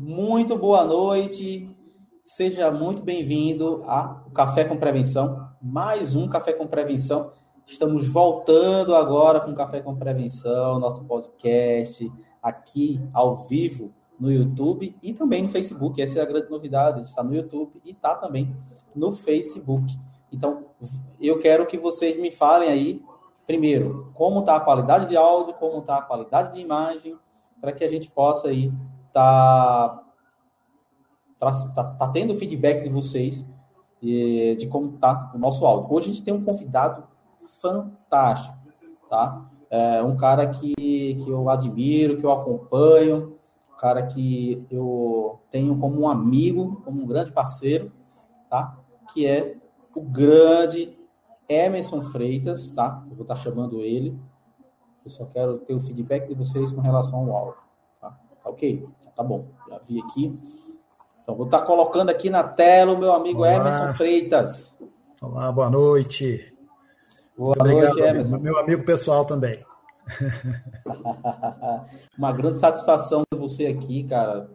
muito boa noite. Seja muito bem-vindo ao Café com Prevenção, mais um Café com Prevenção. Estamos voltando agora com Café com Prevenção, nosso podcast aqui ao vivo no YouTube e também no Facebook. Essa é a grande novidade, está no YouTube e está também no Facebook. Então, eu quero que vocês me falem aí, primeiro, como está a qualidade de áudio, como está a qualidade de imagem, para que a gente possa aí tá, tá, tá, tá tendo feedback de vocês de, de como está o nosso áudio. Hoje a gente tem um convidado fantástico, tá? É um cara que, que eu admiro, que eu acompanho, um cara que eu tenho como um amigo, como um grande parceiro, tá? Que é o grande Emerson Freitas, tá? Eu vou estar chamando ele. Eu só quero ter o feedback de vocês com relação ao áudio, tá? tá ok? Tá bom, já vi aqui. Então, vou estar colocando aqui na tela o meu amigo Olá. Emerson Freitas. Olá, boa noite. Boa Muito noite, obrigado, Emerson. Meu amigo pessoal também. Uma grande satisfação ter você aqui, cara.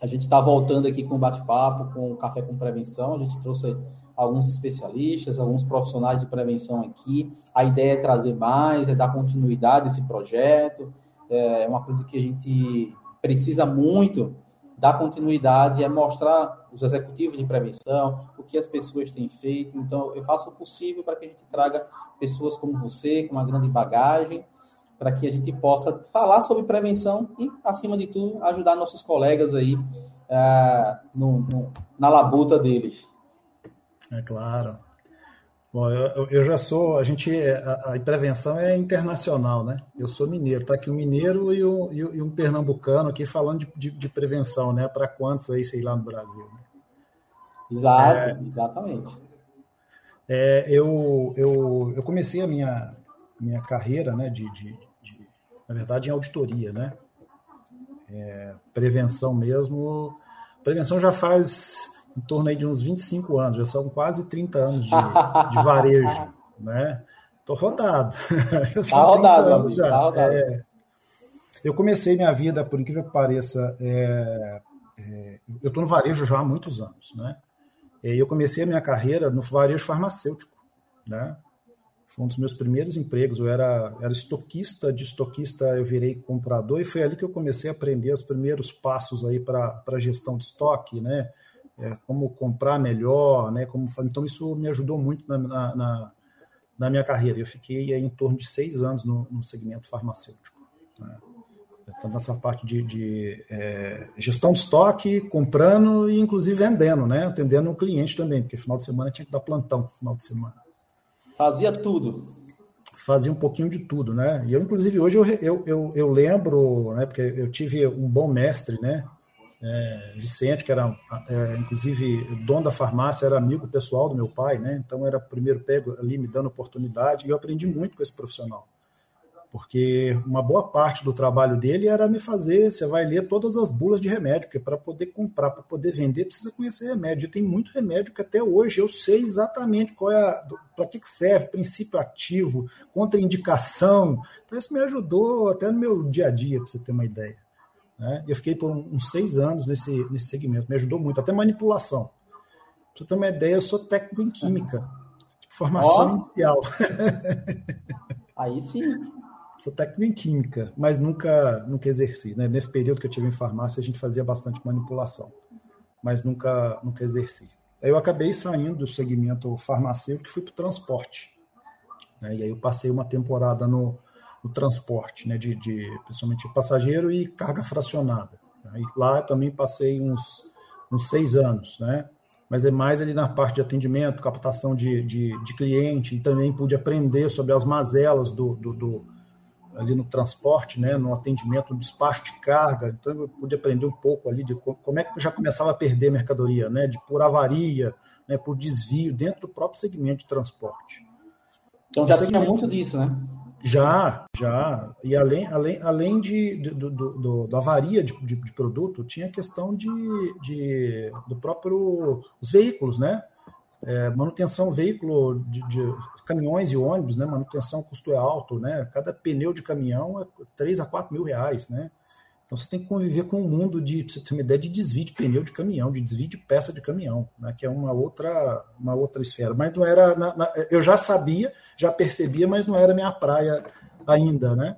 A gente está voltando aqui com bate-papo, com Café com Prevenção. A gente trouxe alguns especialistas, alguns profissionais de prevenção aqui. A ideia é trazer mais, é dar continuidade a esse projeto. É uma coisa que a gente precisa muito dar continuidade, é mostrar os executivos de prevenção, o que as pessoas têm feito. Então, eu faço o possível para que a gente traga pessoas como você, com uma grande bagagem, para que a gente possa falar sobre prevenção e, acima de tudo, ajudar nossos colegas aí uh, no, no, na labuta deles. É claro. Bom, eu, eu já sou, a gente, a, a, prevenção é internacional, né? Eu sou mineiro, tá aqui um mineiro e, um, e um pernambucano aqui falando de, de, de prevenção, né? Para quantos aí, sei lá, no Brasil. Né? Exato, é, exatamente. É, eu, eu, eu comecei a minha, minha carreira, né, de, de, de na verdade, em auditoria, né? É, prevenção mesmo. Prevenção já faz em torno aí de uns 25 anos, já são quase 30 anos de, de varejo, né? Tô rodado. tá rodado, amigo, já. Tá rodado. É, eu comecei minha vida, por incrível que pareça, é, é, eu estou no varejo já há muitos anos, né? E eu comecei a minha carreira no varejo farmacêutico, né? Foi um dos meus primeiros empregos. Eu era, era estoquista, de estoquista eu virei comprador e foi ali que eu comecei a aprender os primeiros passos aí para gestão de estoque, né? É, como comprar melhor, né? Como, então isso me ajudou muito na, na, na minha carreira. Eu fiquei em torno de seis anos no, no segmento farmacêutico. Né? Então, nessa parte de, de é, gestão de estoque, comprando e inclusive vendendo, né? Atendendo o cliente também, porque final de semana tinha que dar plantão final de semana. Fazia tudo. Fazia um pouquinho de tudo, né? E eu, inclusive, hoje eu, eu, eu, eu lembro, né? Porque eu tive um bom mestre, né? É, Vicente, que era, é, inclusive, dono da farmácia, era amigo pessoal do meu pai, né? Então, era primeiro pego ali me dando oportunidade, e eu aprendi muito com esse profissional. Porque uma boa parte do trabalho dele era me fazer, você vai ler todas as bulas de remédio, porque para poder comprar, para poder vender, precisa conhecer remédio. E tem muito remédio que até hoje eu sei exatamente qual é para que, que serve, princípio ativo, contraindicação. Então, isso me ajudou até no meu dia a dia, para você ter uma ideia. Né? Eu fiquei por uns seis anos nesse, nesse segmento, me ajudou muito, até manipulação. Para você ter uma ideia, eu sou técnico em química, formação oh. inicial. Aí sim. Sou técnico em química, mas nunca, nunca exerci. Né? Nesse período que eu tive em farmácia, a gente fazia bastante manipulação, mas nunca, nunca exerci. Aí eu acabei saindo do segmento farmacêutico e fui para o transporte. Né? E aí eu passei uma temporada no, o transporte, né, de, de principalmente passageiro e carga fracionada. Né? E lá também passei uns, uns seis anos, né? Mas é mais ali na parte de atendimento, captação de, de, de cliente, e também pude aprender sobre as mazelas do, do, do, ali no transporte, né, no atendimento, no despacho de carga. Então eu pude aprender um pouco ali de como é que eu já começava a perder mercadoria, né, de por avaria, né, por desvio dentro do próprio segmento de transporte. Então já tinha muito disso, né? Já, já. E além, além, além de, do, do, do, da avaria de, de, de, produto, tinha a questão de, de, do próprio os veículos, né? É, manutenção veículo de, de, caminhões e ônibus, né? Manutenção custo é alto, né? Cada pneu de caminhão é 3 a 4 mil reais, né? Então você tem que conviver com um mundo de, você ter uma ideia de desvio de pneu de caminhão, de desvio de peça de caminhão, né, que é uma outra, uma outra esfera. Mas não era, na, na, eu já sabia, já percebia, mas não era minha praia ainda, né?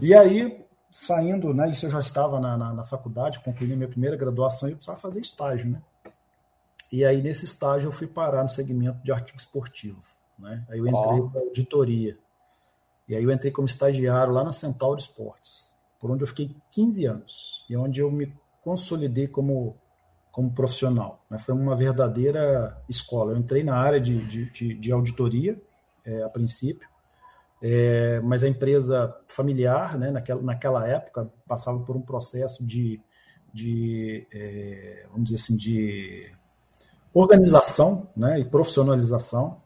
E aí, saindo, né, isso eu já estava na, na, na faculdade, concluí minha primeira graduação e eu precisava fazer estágio, né? E aí, nesse estágio, eu fui parar no segmento de artigo esportivo, né? Aí eu entrei oh. para auditoria. E aí eu entrei como estagiário lá na Centauro Esportes por onde eu fiquei 15 anos e onde eu me consolidei como, como profissional. Né? Foi uma verdadeira escola. Eu entrei na área de, de, de, de auditoria, é, a princípio, é, mas a empresa familiar, né, naquela, naquela época, passava por um processo de, de é, vamos dizer assim, de organização né, e profissionalização,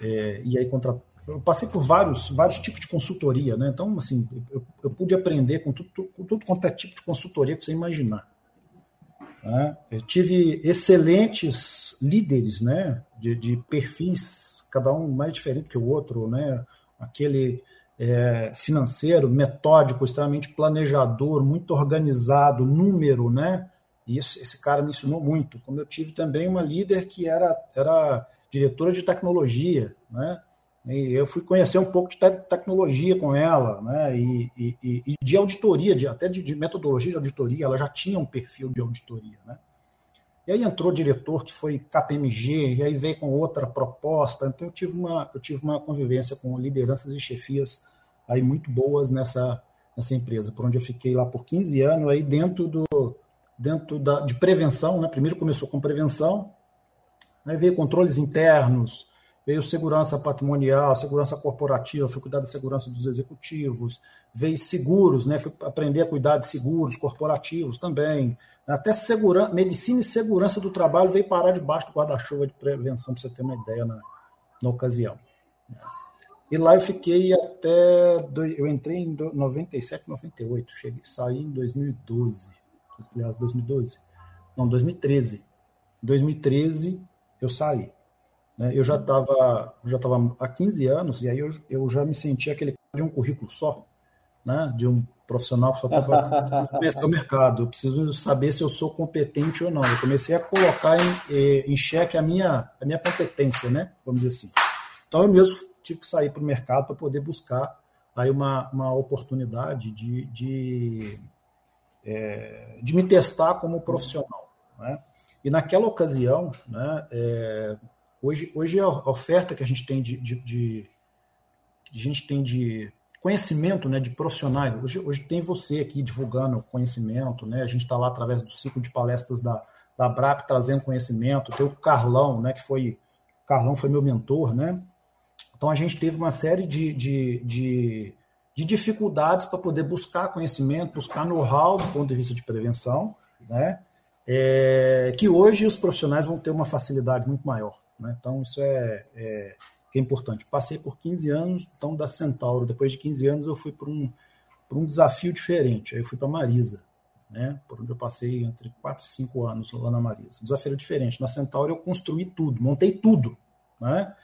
é, e aí contra, eu passei por vários, vários tipos de consultoria, né? Então, assim, eu, eu pude aprender com tudo, com tudo quanto é tipo de consultoria que você imaginar. Né? Eu tive excelentes líderes, né? De, de, perfis, cada um mais diferente que o outro, né? Aquele é, financeiro, metódico, extremamente planejador, muito organizado, número, né? E isso, esse cara me ensinou muito. Como eu tive também uma líder que era, era diretora de tecnologia, né? E eu fui conhecer um pouco de tecnologia com ela, né? E, e, e de auditoria, de, até de, de, metodologia de auditoria, ela já tinha um perfil de auditoria, né? E aí entrou o diretor que foi KPMG, e aí veio com outra proposta. Então eu tive uma, eu tive uma convivência com lideranças e chefias aí muito boas nessa, nessa empresa, por onde eu fiquei lá por 15 anos, aí dentro do dentro da, de prevenção, né? Primeiro começou com prevenção, aí veio controles internos, veio segurança patrimonial, segurança corporativa, fui cuidar da segurança dos executivos, veio seguros, né? Fui aprender a cuidar de seguros corporativos também. Até segurança, medicina e segurança do trabalho veio parar debaixo do guarda-chuva de prevenção, para você ter uma ideia na, na ocasião. E lá eu fiquei até. Eu entrei em 97, 98, cheguei, saí em 2012. Aliás, 2012? Não, 2013. Em 2013 eu saí. Né? Eu já estava já tava há 15 anos, e aí eu, eu já me sentia aquele de um currículo só, né? de um profissional que só estava conhecer o mercado. Eu preciso saber se eu sou competente ou não. Eu comecei a colocar em, eh, em xeque a minha, a minha competência, né? vamos dizer assim. Então eu mesmo tive que sair para o mercado para poder buscar aí uma, uma oportunidade de, de, é, de me testar como profissional. Né? E naquela ocasião, né, é, Hoje, hoje a oferta que a gente tem de, de, de a gente tem de conhecimento, né, de profissionais. Hoje, hoje tem você aqui divulgando conhecimento, né? A gente está lá através do ciclo de palestras da, da BRAP trazendo conhecimento. Tem o Carlão, né, que foi Carlão foi meu mentor, né? Então a gente teve uma série de, de, de, de dificuldades para poder buscar conhecimento, buscar know-how do ponto de vista de prevenção, né? É, que hoje os profissionais vão ter uma facilidade muito maior. Né? Então, isso é, é, é, importante. Passei por 15 anos, então, da Centauro. Depois de 15 anos, eu fui para um, um desafio diferente. Aí eu fui para Marisa, né? por onde eu passei entre 4 e 5 anos lá na Marisa. O desafio diferente. Na Centauro, eu construí tudo, montei tudo. Né?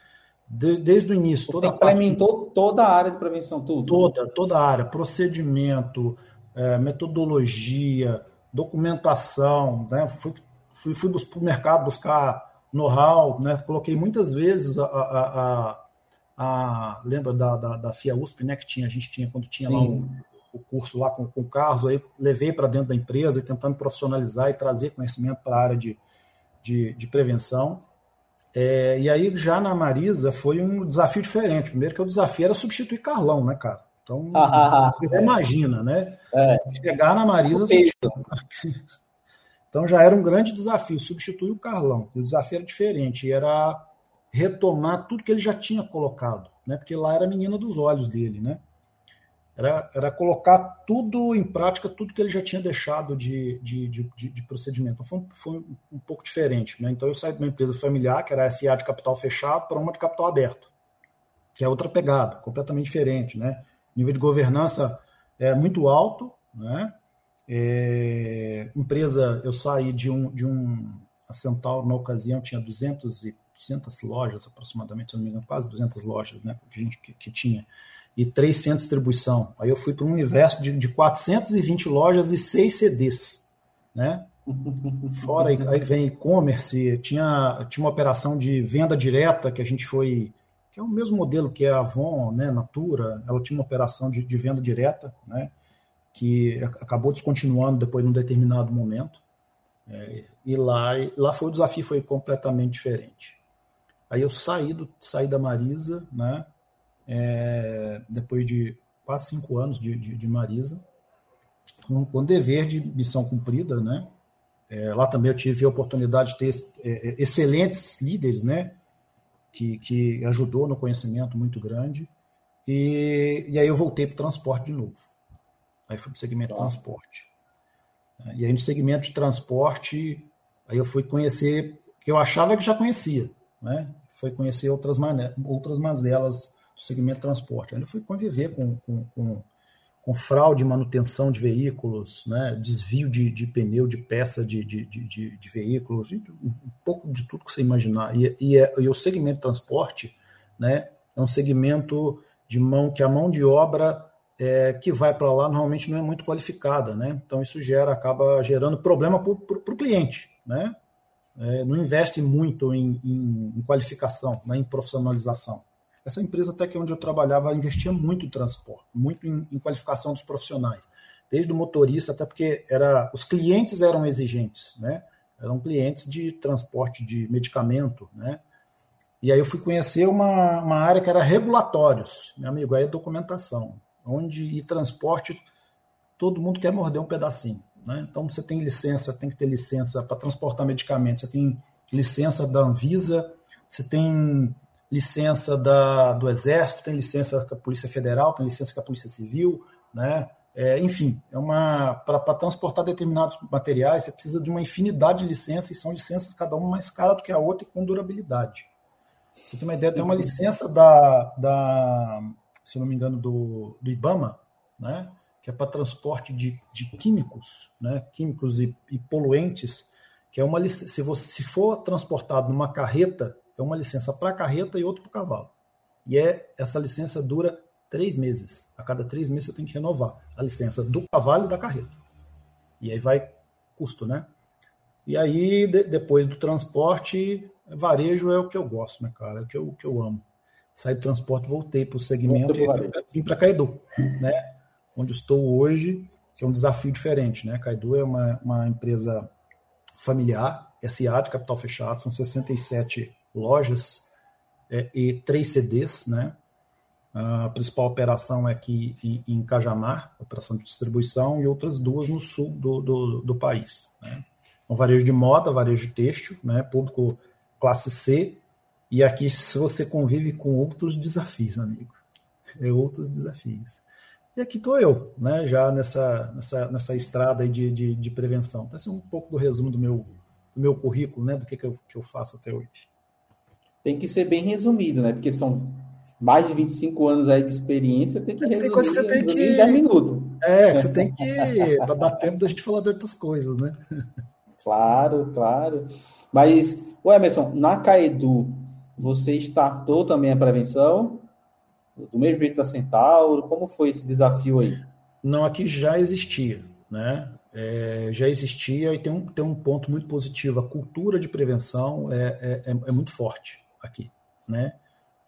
De, desde o início. Você toda implementou parte, toda a área de prevenção, tudo? Toda, toda a área. Procedimento, é, metodologia, documentação. Né? Fui, fui, fui para o mercado buscar know-how, né? Coloquei muitas vezes a, a, a, a lembra da, da, da, FIA USP, né? Que tinha, a gente tinha quando tinha Sim. lá o, o, curso lá com, com o Carlos, aí levei para dentro da empresa, tentando profissionalizar e trazer conhecimento para a área de, de, de prevenção. É, e aí já na Marisa foi um desafio diferente. Primeiro que o desafio era substituir Carlão, né, cara? Então, você imagina, né? É. Chegar na Marisa, Então já era um grande desafio substituir o Carlão. O desafio era diferente, era retomar tudo que ele já tinha colocado, né? Porque lá era a menina dos olhos dele, né? Era, era colocar tudo em prática, tudo que ele já tinha deixado de, de, de, de procedimento. Então, foi, um, foi um, um, pouco diferente. Né? Então eu saí de uma empresa familiar, que era a SA de capital fechado, para uma de capital aberto, que é outra pegada, completamente diferente. Né? nível de governança é muito alto, né? É, empresa, eu saí de um, de um a Centauro, na ocasião, tinha 200, e, 200 lojas aproximadamente, se não me engano, quase 200 lojas né, que a gente que, que tinha. e três centros de distribuição. Aí eu fui para um universo de, de 420 lojas e seis CDs, né? Fora aí, vem e-commerce, tinha, tinha uma operação de venda direta que a gente foi, que é o mesmo modelo que é a Avon, né, Natura, ela tinha uma operação de, de venda direta, né, que acabou descontinuando depois de um determinado momento. É, e lá, lá foi o desafio foi completamente diferente. Aí eu saí, do, saí da Marisa, né, é, depois de quase cinco anos de, de, de Marisa, com, com dever de missão cumprida, né, é, lá também eu tive a oportunidade de ter é, é, excelentes líderes, né? Que, que ajudou no conhecimento muito grande. E, e aí eu voltei para o transporte de novo. Aí fui para o segmento de transporte. E aí no segmento de transporte, aí eu fui conhecer, que eu achava que já conhecia, né? Foi conhecer outras, outras mazelas do segmento de transporte. Aí eu fui conviver com, com, com com fraude manutenção de veículos, né, desvio de, de pneu, de peça de, de, de, de veículos, um pouco de tudo que você imaginar. E, e, é, e o segmento de transporte né, é um segmento de mão que a mão de obra é, que vai para lá normalmente não é muito qualificada, né? Então isso gera, acaba gerando problema para o cliente, né? É, não investe muito em, em, em qualificação, né, em profissionalização. Essa empresa, até que onde eu trabalhava, investia muito em transporte, muito em, em qualificação dos profissionais, desde o motorista, até porque era, os clientes eram exigentes, né? Eram clientes de transporte de medicamento, né? E aí eu fui conhecer uma, uma área que era regulatórios, meu amigo, aí é documentação, onde e transporte todo mundo quer morder um pedacinho, né? Então você tem licença, tem que ter licença para transportar medicamentos, você tem licença da Anvisa, você tem licença da, do Exército, tem licença com a Polícia Federal, tem licença com a Polícia Civil, né? É, enfim, é uma para transportar determinados materiais, você precisa de uma infinidade de licenças, e são licenças cada uma mais cara do que a outra e com durabilidade. Você tem uma ideia, tem uma licença da, da se não me engano, do, do IBAMA, né? que é para transporte de, de químicos, né? químicos e, e poluentes, que é uma se você se for transportado numa carreta é uma licença para carreta e outra para cavalo. E é essa licença dura três meses. A cada três meses você tem que renovar a licença do cavalo e da carreta. E aí vai custo, né? E aí, de, depois do transporte, varejo é o que eu gosto, né, cara? É o que eu, que eu amo. Saí do transporte, voltei para o segmento e vim para Caidu, né? Onde estou hoje, que é um desafio diferente, né? Caidu é uma, uma empresa familiar, SA de capital fechado, são 67 lojas é, e três CDs, né? A principal operação é aqui em, em Cajamar, operação de distribuição, e outras duas no sul do, do, do país. Né? Um varejo de moda, varejo têxtil, né? público classe C, e aqui se você convive com outros desafios, amigo. É outros desafios. E aqui estou eu, né? já nessa, nessa, nessa estrada de, de, de prevenção. Então, esse é um pouco do resumo do meu, do meu currículo, né? do que, que, eu, que eu faço até hoje tem que ser bem resumido, né? Porque são mais de 25 anos aí de experiência, tem que resumir, tem coisa que você tem que... em 10 minutos. É, você tem que dar tempo da gente falar de outras coisas, né? Claro, claro. Mas, o Emerson, na Caedu, você startou também a prevenção? Do mesmo jeito da Centauro? Como foi esse desafio aí? Não, aqui já existia, né? É, já existia e tem um, tem um ponto muito positivo. A cultura de prevenção é, é, é muito forte aqui, né?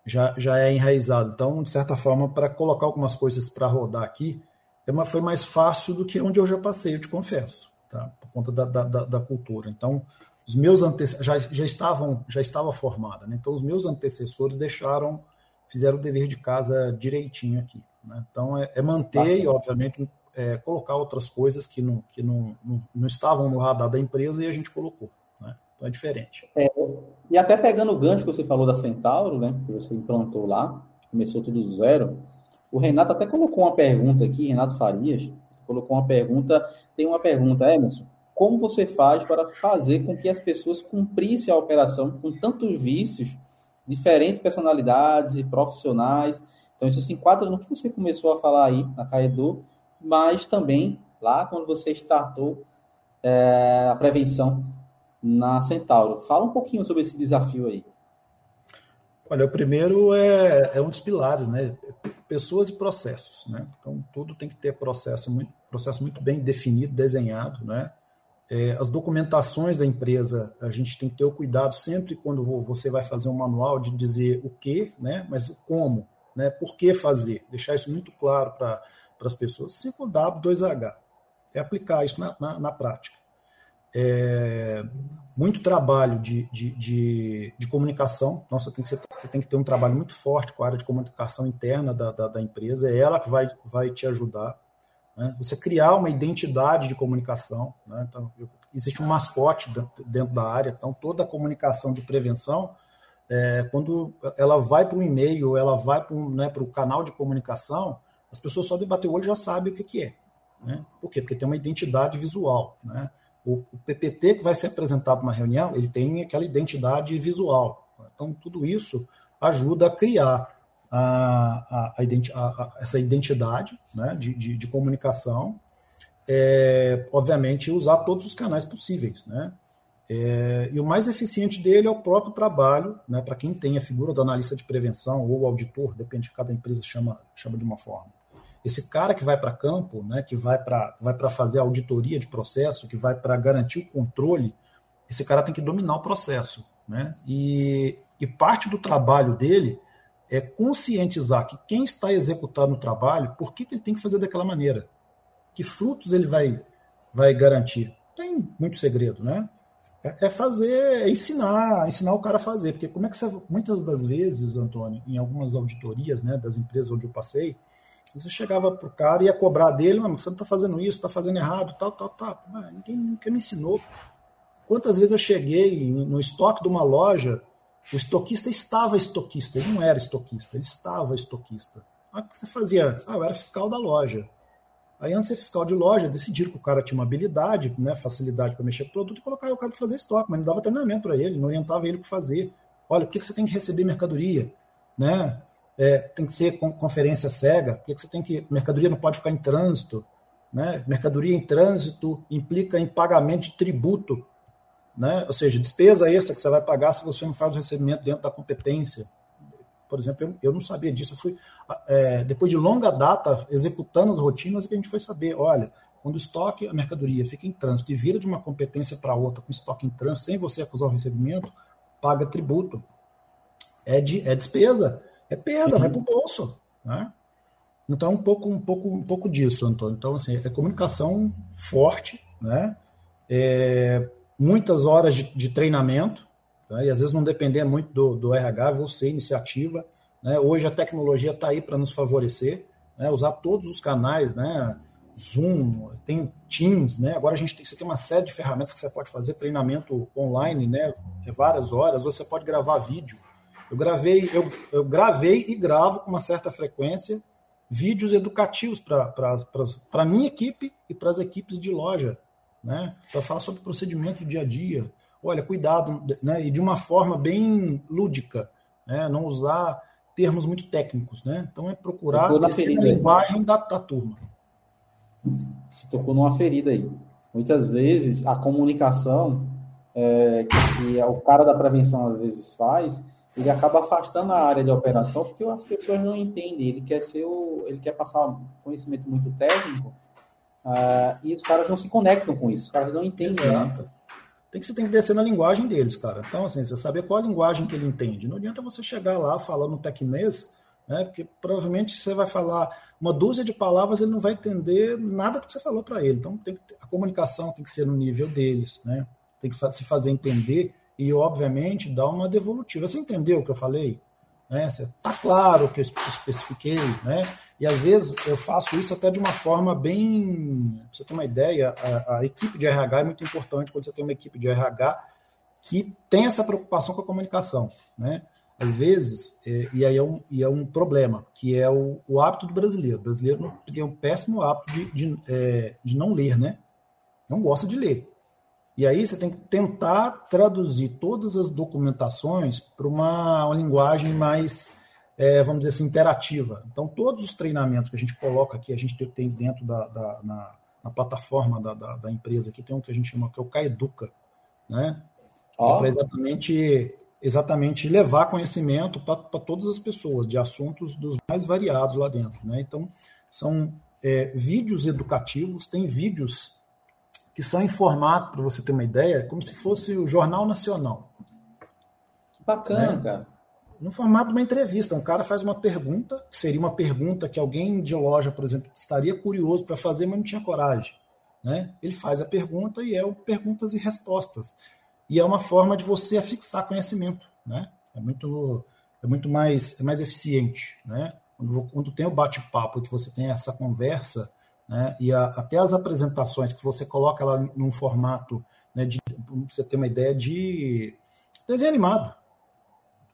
Já, já é enraizado. Então, de certa forma, para colocar algumas coisas para rodar aqui, é uma, foi mais fácil do que onde eu já passei, eu te confesso, tá? Por conta da, da, da cultura. Então, os meus antecessores já, já estavam já estava formada, né? Então, os meus antecessores deixaram, fizeram o dever de casa direitinho aqui. Né? Então, é, é manter e, obviamente, é, colocar outras coisas que, não, que não, não, não estavam no radar da empresa e a gente colocou. Então é diferente. É, e até pegando o gancho que você falou da Centauro, né? Que você implantou lá, começou tudo do zero. O Renato até colocou uma pergunta aqui, Renato Farias, colocou uma pergunta, tem uma pergunta, Emerson, como você faz para fazer com que as pessoas cumprissem a operação com tantos vícios, diferentes personalidades e profissionais? Então, isso se enquadra no que você começou a falar aí na Caedu, mas também lá quando você startou é, a prevenção na Centauro. Fala um pouquinho sobre esse desafio aí. Olha, o primeiro é, é um dos pilares, né? Pessoas e processos, né? Então, tudo tem que ter processo muito, processo muito bem definido, desenhado, né? É, as documentações da empresa, a gente tem que ter o cuidado sempre quando você vai fazer um manual de dizer o que, né? Mas o como, né? Por que fazer? Deixar isso muito claro para as pessoas. 5W2H. É aplicar isso na, na, na prática é, muito trabalho de, de, de, de, comunicação. Então, você tem, que, você tem que ter um trabalho muito forte com a área de comunicação interna da, da, da empresa, é ela que vai, vai te ajudar. Né? Você criar uma identidade de comunicação. Né? Então, existe um mascote dentro da área, então toda a comunicação de prevenção, é, quando ela vai para um e-mail, ela vai para né, o canal de comunicação, as pessoas só de bater o olho já sabem o que, que é. Né? Por quê? Porque tem uma identidade visual. Né? O, o PPT que vai ser apresentado na reunião, ele tem aquela identidade visual. Então, tudo isso ajuda a criar a, a, a, essa identidade né, de, de, de comunicação. É, obviamente, usar todos os canais possíveis. Né? É, e o mais eficiente dele é o próprio trabalho, né, para quem tem a figura do analista de prevenção ou auditor, depende de cada empresa chama, chama de uma forma. Esse cara que vai para campo, né, que vai para vai fazer a auditoria de processo, que vai para garantir o controle, esse cara tem que dominar o processo. Né? E, e parte do trabalho dele é conscientizar que quem está executando o trabalho, por que, que ele tem que fazer daquela maneira? Que frutos ele vai, vai garantir? Tem muito segredo, né? É, é fazer, é ensinar, ensinar o cara a fazer. Porque como é que você. Muitas das vezes, Antônio, em algumas auditorias né, das empresas onde eu passei, você chegava pro cara e ia cobrar dele, mas você não está fazendo isso, está fazendo errado, tal, tal, tal. Mas ninguém nunca me ensinou. Quantas vezes eu cheguei no estoque de uma loja, o estoquista estava estoquista, ele não era estoquista, ele estava estoquista. Ah, o que você fazia antes? Ah, eu era fiscal da loja. Aí, antes de ser fiscal de loja, decidiram que o cara tinha uma habilidade, né, facilidade para mexer com produto e colocar o cara para fazer estoque, mas não dava treinamento para ele, não orientava ele que fazer. Olha, por que você tem que receber mercadoria? Né? é, tem que ser com, conferência cega, porque você tem que. Mercadoria não pode ficar em trânsito. Né? Mercadoria em trânsito implica em pagamento de tributo, né? ou seja, despesa extra que você vai pagar se você não faz o recebimento dentro da competência. Por exemplo, eu, eu não sabia disso. Eu fui, é, depois de longa data, executando as rotinas, que a gente foi saber: olha, quando o estoque, a mercadoria fica em trânsito e vira de uma competência para outra com estoque em trânsito, sem você acusar o recebimento, paga tributo. É, de, é despesa é perda, Sim. vai para o bolso. Né? Então, um pouco, um, pouco, um pouco disso, Antônio. Então, assim, é comunicação forte, né? É, muitas horas de, de treinamento, né? e às vezes não depender muito do, do RH, você, iniciativa. Né? Hoje a tecnologia está aí para nos favorecer, né? usar todos os canais, né? Zoom, tem Teams, né? Agora a gente tem, você tem uma série de ferramentas que você pode fazer treinamento online, né? É várias horas, ou você pode gravar vídeo, eu gravei, eu, eu gravei e gravo com uma certa frequência vídeos educativos para a minha equipe e para as equipes de loja, né? Para falar sobre procedimentos do dia a dia. Olha, cuidado, né? E de uma forma bem lúdica, né? Não usar termos muito técnicos, né? Então é procurar a linguagem da, da turma. Você tocou numa ferida aí. Muitas vezes a comunicação é, que o cara da prevenção às vezes faz ele acaba afastando a área de operação porque as pessoas não entendem. Ele quer ser o, ele quer passar conhecimento muito técnico uh, e os caras não se conectam com isso. Os caras não entendem. Né? Tem que você tem que descer na linguagem deles, cara. Então assim, você saber qual a linguagem que ele entende. Não adianta você chegar lá falando tecnês, né? Porque provavelmente você vai falar uma dúzia de palavras ele não vai entender nada que você falou para ele. Então tem que, a comunicação tem que ser no nível deles, né? Tem que se fazer entender e, obviamente, dar uma devolutiva. Você entendeu o que eu falei? Né? Tá claro o que eu especifiquei, né? E às vezes eu faço isso até de uma forma bem. Pra você ter uma ideia, a, a, equipe de RH é muito importante quando você tem uma equipe de RH que tem essa preocupação com a comunicação, né? Às vezes, é, e aí é um, e é um problema, que é o, o hábito do brasileiro. O brasileiro tem um péssimo hábito de, de, é, de não ler, né? Não gosta de ler. E aí você tem que tentar traduzir todas as documentações para uma, uma, linguagem mais, é, vamos dizer assim, interativa. Então, todos os treinamentos que a gente coloca aqui, a gente tem dentro da, da na, na, plataforma da, da, da, empresa aqui, tem um que a gente chama que é o Caeduca, né? Oh. É para exatamente exatamente levar conhecimento para todas as pessoas, de assuntos dos mais variados lá dentro. Né? Então, são é, vídeos educativos, tem vídeos que são em formato, para você ter uma ideia, como se fosse o Jornal Nacional. Bacana, né? cara. No formato de uma entrevista, um cara faz uma pergunta, seria uma pergunta que alguém de loja, por exemplo, estaria curioso para fazer, mas não tinha coragem. Né? Ele faz a pergunta e é perguntas e respostas. E é uma forma de você afixar conhecimento. Né? É muito, é muito mais, é mais eficiente. Né? Quando, quando tem o bate-papo, que você tem essa conversa, né? e a, até as apresentações que você coloca lá num formato, né, de, você ter uma ideia de desenho animado.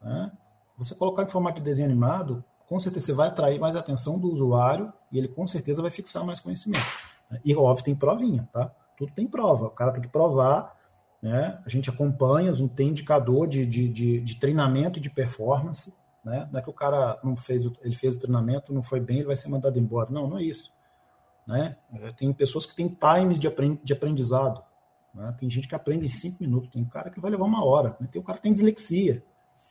Né? Você colocar em formato de desenho animado, com certeza você vai atrair mais atenção do usuário e ele com certeza vai fixar mais conhecimento. Né? E óbvio, tem provinha, tá? Tudo tem prova. O cara tem que provar, né? A gente acompanha, tem indicador de, de, de, de treinamento e de performance. Né? Não é que o cara não fez, ele fez o treinamento, não foi bem, ele vai ser mandado embora. Não, não é isso. Né? É, tem pessoas que têm times de aprendizado. Né? Tem gente que aprende em cinco minutos, tem cara que vai levar uma hora, né? tem um cara que tem dislexia.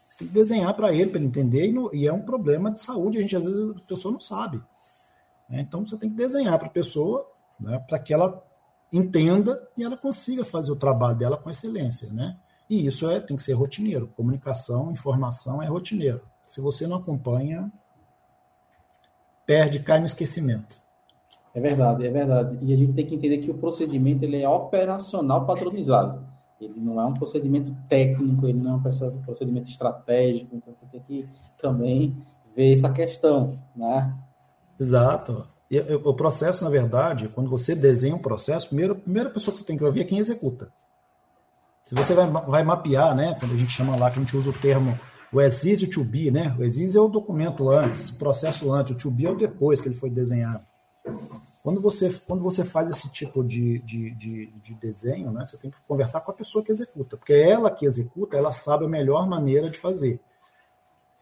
Você tem que desenhar para ele, para ele entender, e, no, e, é um problema de saúde, a gente às vezes a pessoa não sabe. Né? Então você tem que desenhar para a pessoa, né? para que ela entenda e ela consiga fazer o trabalho dela com excelência. Né? E isso é, tem que ser rotineiro. Comunicação, informação é rotineiro. Se você não acompanha, perde, cai no esquecimento. É verdade, é verdade. E a gente tem que entender que o procedimento ele é operacional padronizado. Ele não é um procedimento técnico, ele não é um procedimento estratégico. Então você tem que também ver essa questão, né? Exato. E, o processo, na verdade, quando você desenha um processo, primeiro, a primeira pessoa que você tem que ouvir é quem executa. Se você vai, vai mapear, né? Quando a gente chama lá, que a gente usa o termo o exis e o to be, né? O exis é o documento antes, o processo antes, o to be é o depois que ele foi desenhado. Quando você, quando você faz esse tipo de, de, de, de, desenho, né, você tem que conversar com a pessoa que executa, porque é ela que executa, ela sabe a melhor maneira de fazer.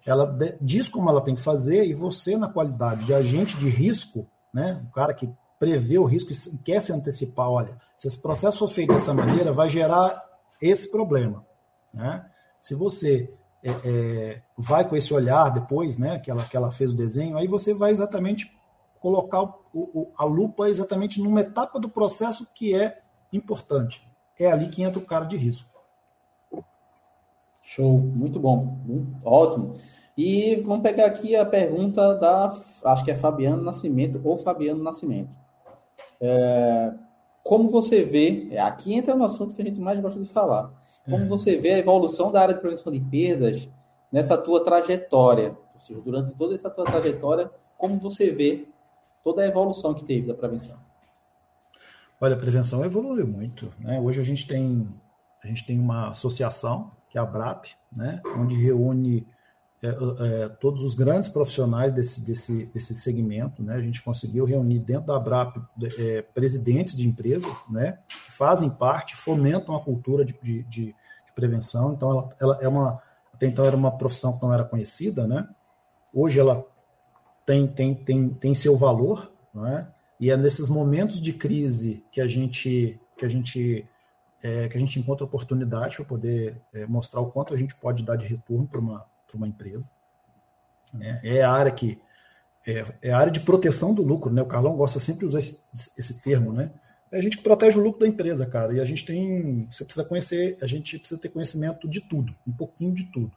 Ela de, diz como ela tem que fazer e você, na qualidade de agente de risco, né, o cara que prevê o risco e quer se antecipar, olha, se esse processo for feito dessa maneira, vai gerar esse problema. Né? Se você é, é, vai com esse olhar depois, né, que ela, que ela fez o desenho, aí você vai exatamente colocar o, o, a lupa exatamente numa etapa do processo que é importante. É ali que entra o cara de risco. Show, muito bom, muito, ótimo. E vamos pegar aqui a pergunta da, acho que é Fabiano Nascimento ou Fabiano Nascimento. É, como você vê, é, aqui entra no assunto que a gente mais gosta de falar. Como é. você vê a evolução da área de prevenção de perdas nessa tua trajetória? Ou seja, durante toda essa tua trajetória, como você vê toda a evolução que teve da prevenção? Olha, a prevenção evoluiu muito. Né? Hoje a gente tem a gente tem uma associação que é a BRAP, né? onde reúne é, é, todos os grandes profissionais desse, desse, desse segmento. Né? A gente conseguiu reunir dentro da BRAP é, presidentes de empresas né? que fazem parte, fomentam a cultura de, de, de, de prevenção. Então, ela, ela, é uma. Até então era uma profissão que não era conhecida, né? Hoje ela tem, tem, tem, tem seu valor, não é? E é nesses momentos de crise que a gente que a gente é, que a gente encontra oportunidade para poder é, mostrar o quanto a gente pode dar de retorno para uma uma empresa. Né? É a área que é, é, a área de proteção do lucro, né? O Carlão gosta sempre de usar esse, esse termo, né? É a gente que protege o lucro da empresa, cara. E a gente tem, você precisa conhecer, a gente precisa ter conhecimento de tudo, um pouquinho de tudo.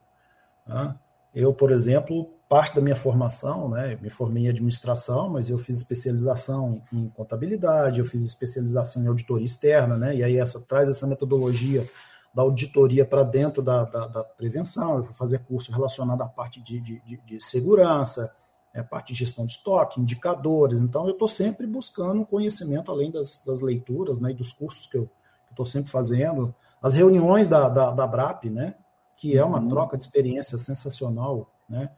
Tá? Eu, por exemplo, parte da minha formação, né, me formei em administração, mas eu fiz especialização em contabilidade, eu fiz especialização em auditoria externa, né, e aí essa traz essa metodologia da auditoria para dentro da, da, da, prevenção, eu fui fazer curso relacionado à parte de, de, de segurança, é, parte de gestão de estoque, indicadores, então eu estou sempre buscando conhecimento, além das, das leituras, né, e dos cursos que eu estou sempre fazendo, as reuniões da, da, da BRAP, né, que é uma uhum. troca de experiência sensacional, né?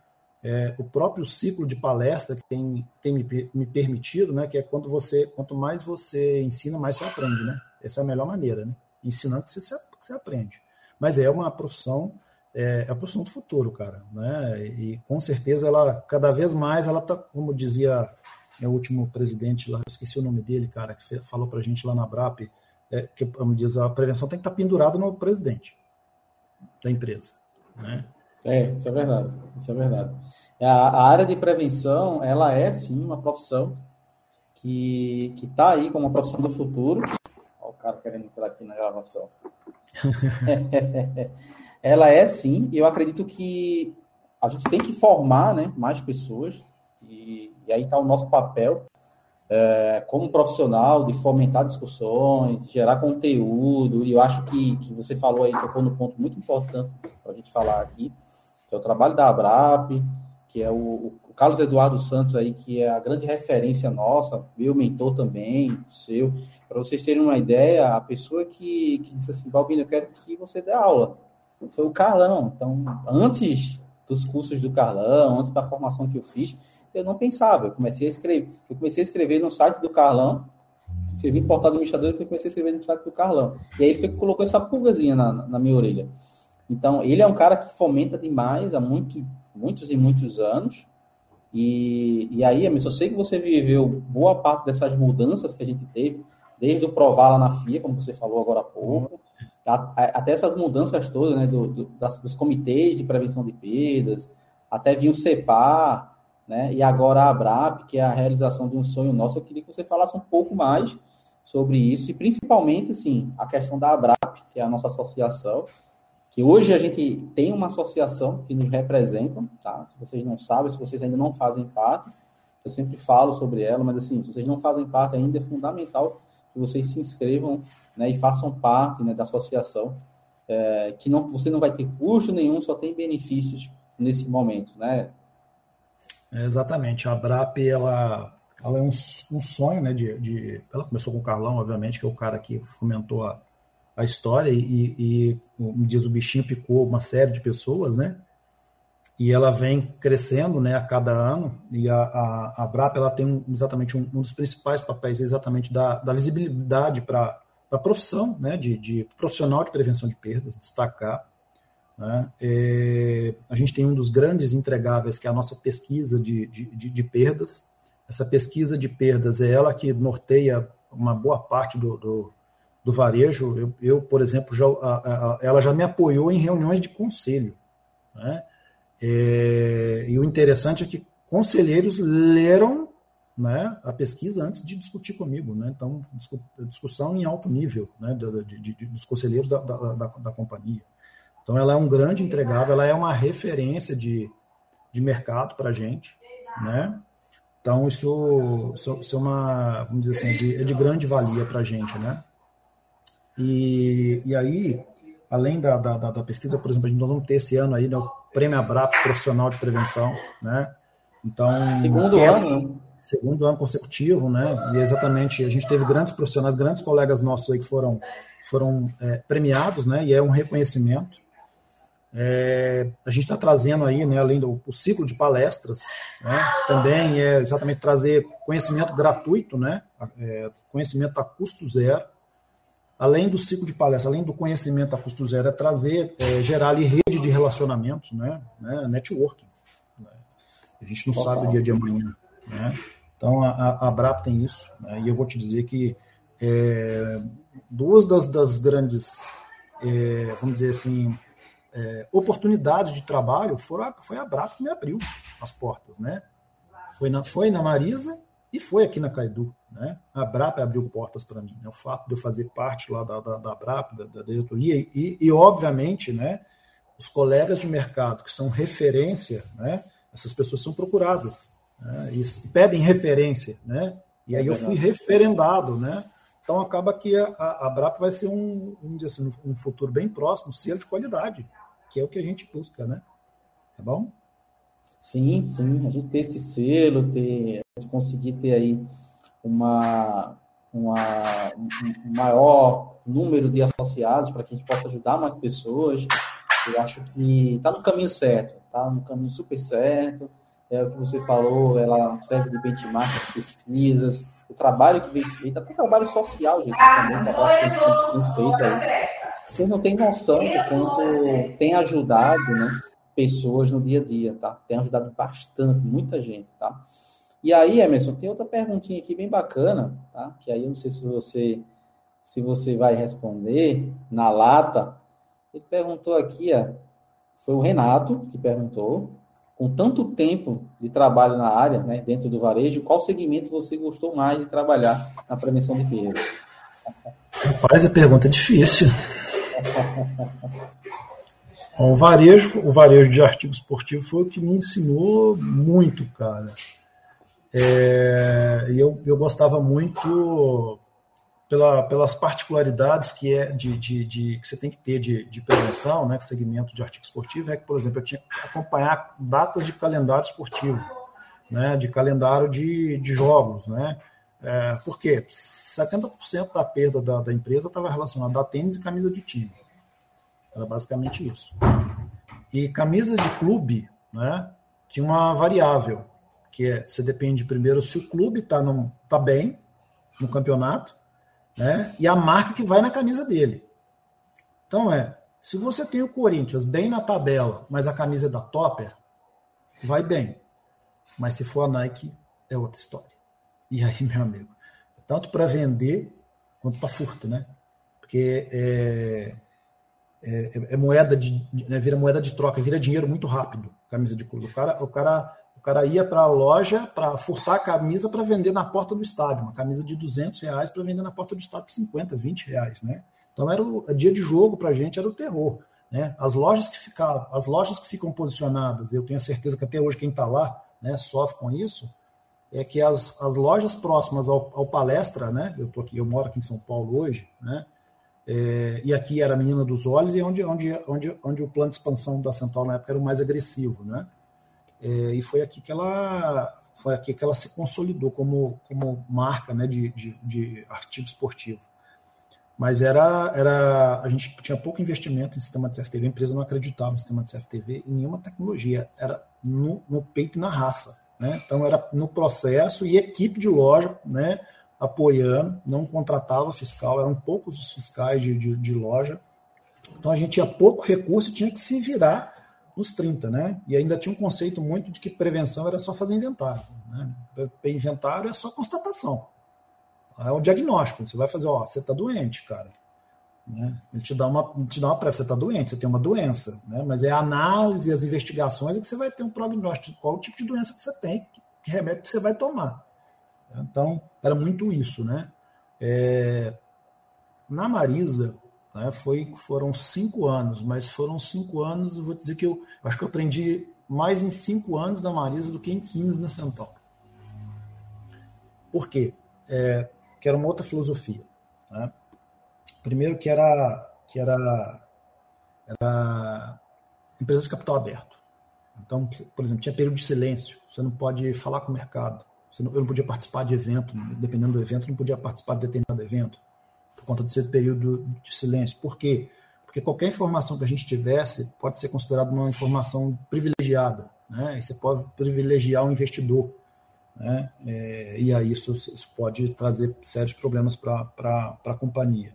É, o próprio ciclo de palestra que tem, tem me, me, permitido, né? Que é quando você, quanto mais você ensina, mais você aprende, né? Essa é a melhor maneira, né? Ensinando que você, que você aprende. Mas é uma profissão, é, é a profissão do futuro, cara, né? E com certeza ela, cada vez mais, ela tá, como dizia é, o último presidente lá, esqueci o nome dele, cara, que falou pra gente lá na BRAP, é, que, como diz, a prevenção tem que estar tá pendurada no presidente da empresa. Né? É, isso é verdade. Isso é verdade. A, a área de prevenção, ela é sim uma profissão que que está aí como uma profissão do futuro. Olha o cara querendo entrar aqui na gravação. ela é sim, eu acredito que a gente tem que formar né, mais pessoas, e, e aí está o nosso papel é, como profissional de fomentar discussões, gerar conteúdo, e eu acho que, que você falou aí, tocou no ponto muito importante para a gente falar aqui, é o trabalho da Abrap, que é o, o, Carlos Eduardo Santos aí, que é a grande referência nossa, meu mentor também, seu, para vocês terem uma ideia, a pessoa que, que disse assim, Balbino, eu quero que você dê aula, foi o Carlão, então, antes dos cursos do Carlão, antes da formação que eu fiz, eu não pensava. Eu comecei a escrever, eu comecei a escrever no site do Carlão, escrevi no portal do administrador e comecei a escrever no site do Carlão. E aí ele colocou essa pulgazinha na, na minha orelha. Então, ele é um cara que fomenta demais há muito, muitos e muitos anos. E, e aí, eu sei que você viveu boa parte dessas mudanças que a gente teve, desde o provar lá na FIA, como você falou agora há pouco, até essas mudanças todas, né, do, do, das, dos comitês de prevenção de perdas, até vir o CEPAR, né? E agora a ABRAP, que é a realização de um sonho nosso, eu queria que você falasse um pouco mais sobre isso, e principalmente, assim, a questão da ABRAP, que é a nossa associação, que hoje a gente tem uma associação que nos representa, tá? Se vocês não sabem, se vocês ainda não fazem parte, eu sempre falo sobre ela, mas assim, se vocês não fazem parte ainda, é fundamental que vocês se inscrevam né, e façam parte né, da associação, é, que não, você não vai ter custo nenhum, só tem benefícios nesse momento, né? É, exatamente. A BRAP, ela, ela é um, um sonho, né? De, de, ela começou com o Carlão, obviamente, que é o cara que fomentou a, a história e, e, como diz o bichinho, picou uma série de pessoas, né? E ela vem crescendo, né, a cada ano. E a, a, a BRAP, ela tem um, exatamente um, um, dos principais papéis, exatamente da, da visibilidade para a profissão, né, de, de profissional de prevenção de perdas, destacar né? É, a gente tem um dos grandes entregáveis, que é a nossa pesquisa de, de, de, de, perdas. Essa pesquisa de perdas é ela que norteia uma boa parte do, do, do varejo. Eu, eu, por exemplo, já, a, a, ela já me apoiou em reuniões de conselho. Né? É, e o interessante é que conselheiros leram né, a pesquisa antes de discutir comigo. Né? Então, discussão em alto nível né, de, de, dos conselheiros da, da, da, da companhia. Então, ela é um grande entregável, ela é uma referência de, de mercado para a gente, né? Então, isso, isso, é uma, vamos dizer assim, de, é de grande valia para a gente, né? E, e aí, além da, da, da, pesquisa, por exemplo, nós vamos ter esse ano aí né, o Prêmio Abrap Profissional de Prevenção, né? Então, segundo é, ano, segundo ano consecutivo, né? E exatamente a gente teve grandes profissionais, grandes colegas nossos aí que foram foram é, premiados, né? E é um reconhecimento. É, a gente está trazendo aí, né, além do ciclo de palestras, né, também é exatamente trazer conhecimento gratuito, né, é, conhecimento a custo zero, além do ciclo de palestras, além do conhecimento a custo zero, é trazer, é, gerar ali rede de relacionamentos, né, né networking. Né. A gente não Total. sabe o dia de amanhã, né. Então a, a BRAP tem isso, né, e eu vou te dizer que é, duas das, das grandes, é, vamos dizer assim, é, oportunidades de trabalho foram, foi a Brap que me abriu as portas, né? Foi na, foi na Marisa e foi aqui na Caidu, né? A Brap abriu portas para mim, né? O fato de eu fazer parte lá da, da, da Brap, da, da diretoria e, e, obviamente, né? Os colegas de mercado que são referência, né? Essas pessoas são procuradas né? e pedem referência, né? E aí eu fui referendado, né? Então acaba que a, a, a BRAP vai ser um, um, assim, um futuro bem próximo, um selo de qualidade que é o que a gente busca, né? Tá bom? Sim, sim, a gente ter esse selo, ter, gente conseguir ter aí uma, uma, um maior número de associados para que a gente possa ajudar mais pessoas. Eu acho que está no caminho certo, está no caminho super certo. É o que você falou, ela serve de benchmark as pesquisas, o trabalho que vem feito, até o trabalho social, gente, também, o trabalho que tem feito aí vocês não têm noção do quanto tem ajudado, né, pessoas no dia a dia, tá? Tem ajudado bastante, muita gente, tá? E aí, Emerson, tem outra perguntinha aqui bem bacana, tá? Que aí eu não sei se você se você vai responder na lata. Ele perguntou aqui, ó, Foi o Renato que perguntou. Com tanto tempo de trabalho na área, né, dentro do varejo, qual segmento você gostou mais de trabalhar na prevenção de perda? Rapaz, a pergunta é difícil. o varejo, o varejo de artigo esportivo foi o que me ensinou muito, cara. É, eu, eu gostava muito pela, pelas particularidades que é de, de, de, que você tem que ter de, de prevenção, né, segmento de artigo esportivo, é que, por exemplo, eu tinha que acompanhar datas de calendário esportivo, né, de calendário de, de jogos, né, é, porque 70% da perda da, da empresa estava relacionada a tênis e camisa de time. Era basicamente isso. E camisa de clube, né, tinha uma variável, que é, você depende primeiro se o clube está tá bem no campeonato, né? E a marca que vai na camisa dele. Então é, se você tem o Corinthians bem na tabela, mas a camisa é da Topper, vai bem. Mas se for a Nike, é outra história. E aí, meu amigo, tanto para vender quanto para furto, né? Porque é, é, é moeda de, né, vira moeda de troca, vira dinheiro muito rápido, camisa de clube. O cara, o cara cara ia para a loja para furtar a camisa para vender na porta do estádio, uma camisa de 200 reais para vender na porta do estádio por 50, 20 reais, né? Então era o dia de jogo para a gente era o terror, né? As lojas que ficam, as lojas que ficam posicionadas, eu tenho certeza que até hoje quem está lá, né, sofre com isso, é que as, as lojas próximas ao, ao palestra, né? Eu tô aqui, eu moro aqui em São Paulo hoje, né? É, e aqui era a Menina dos Olhos e onde, onde, onde, onde o plano de expansão da Central na época era o mais agressivo, né? É, e foi aqui que ela foi aqui que ela se consolidou como, como marca né, de, de, de artigo esportivo. Mas era, era a gente tinha pouco investimento em sistema de CFTV, a empresa não acreditava no sistema de CFTV em nenhuma tecnologia, era no, no peito e na raça. Né? Então era no processo e equipe de loja né, apoiando, não contratava fiscal, eram poucos os fiscais de, de, de loja. Então a gente tinha pouco recurso e tinha que se virar nos 30, né? E ainda tinha um conceito muito de que prevenção era só fazer inventário. Né? Inventário é só constatação. É o diagnóstico. Você vai fazer, ó, você está doente, cara. Né? Ele te dá uma, te dá uma prévia, você está doente, você tem uma doença. Né? Mas é a análise, as investigações é que você vai ter um prognóstico qual o tipo de doença que você tem, que remédio que você vai tomar. Então, era muito isso, né? É, na Marisa, né? Foi, foram cinco anos, mas foram cinco anos, vou dizer que eu, eu acho que eu aprendi mais em cinco anos na Marisa do que em 15 na Central. Por quê? É, que era uma outra filosofia. Né? Primeiro que era, que era, era empresa de capital aberto. Então, por exemplo, tinha período de silêncio. Você não pode falar com o mercado. Você não, eu não podia participar de evento. Dependendo do evento, não podia participar de determinado evento por conta desse período de silêncio. Por quê? Porque qualquer informação que a gente tivesse pode ser considerada uma informação privilegiada, né? E você pode privilegiar o investidor, né? É, e aí isso, isso, pode trazer sérios problemas para a companhia.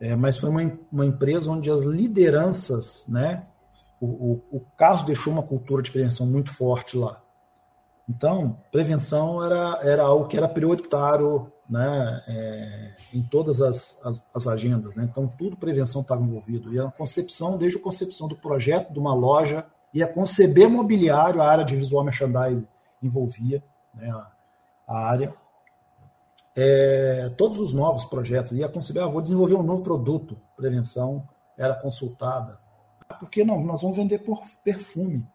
É, mas foi uma, uma empresa onde as lideranças, né? O, o, o caso deixou uma cultura de prevenção muito forte lá. Então, prevenção era, era algo que era prioritário né, é, em todas as, as, as agendas. Né? Então, tudo prevenção estava envolvido. E a concepção, desde a concepção do projeto de uma loja, ia conceber mobiliário, a área de visual merchandising envolvia né, a, a área. É, todos os novos projetos, ia conceber, ah, vou desenvolver um novo produto, prevenção era consultada. Ah, por que não? Nós vamos vender por perfume.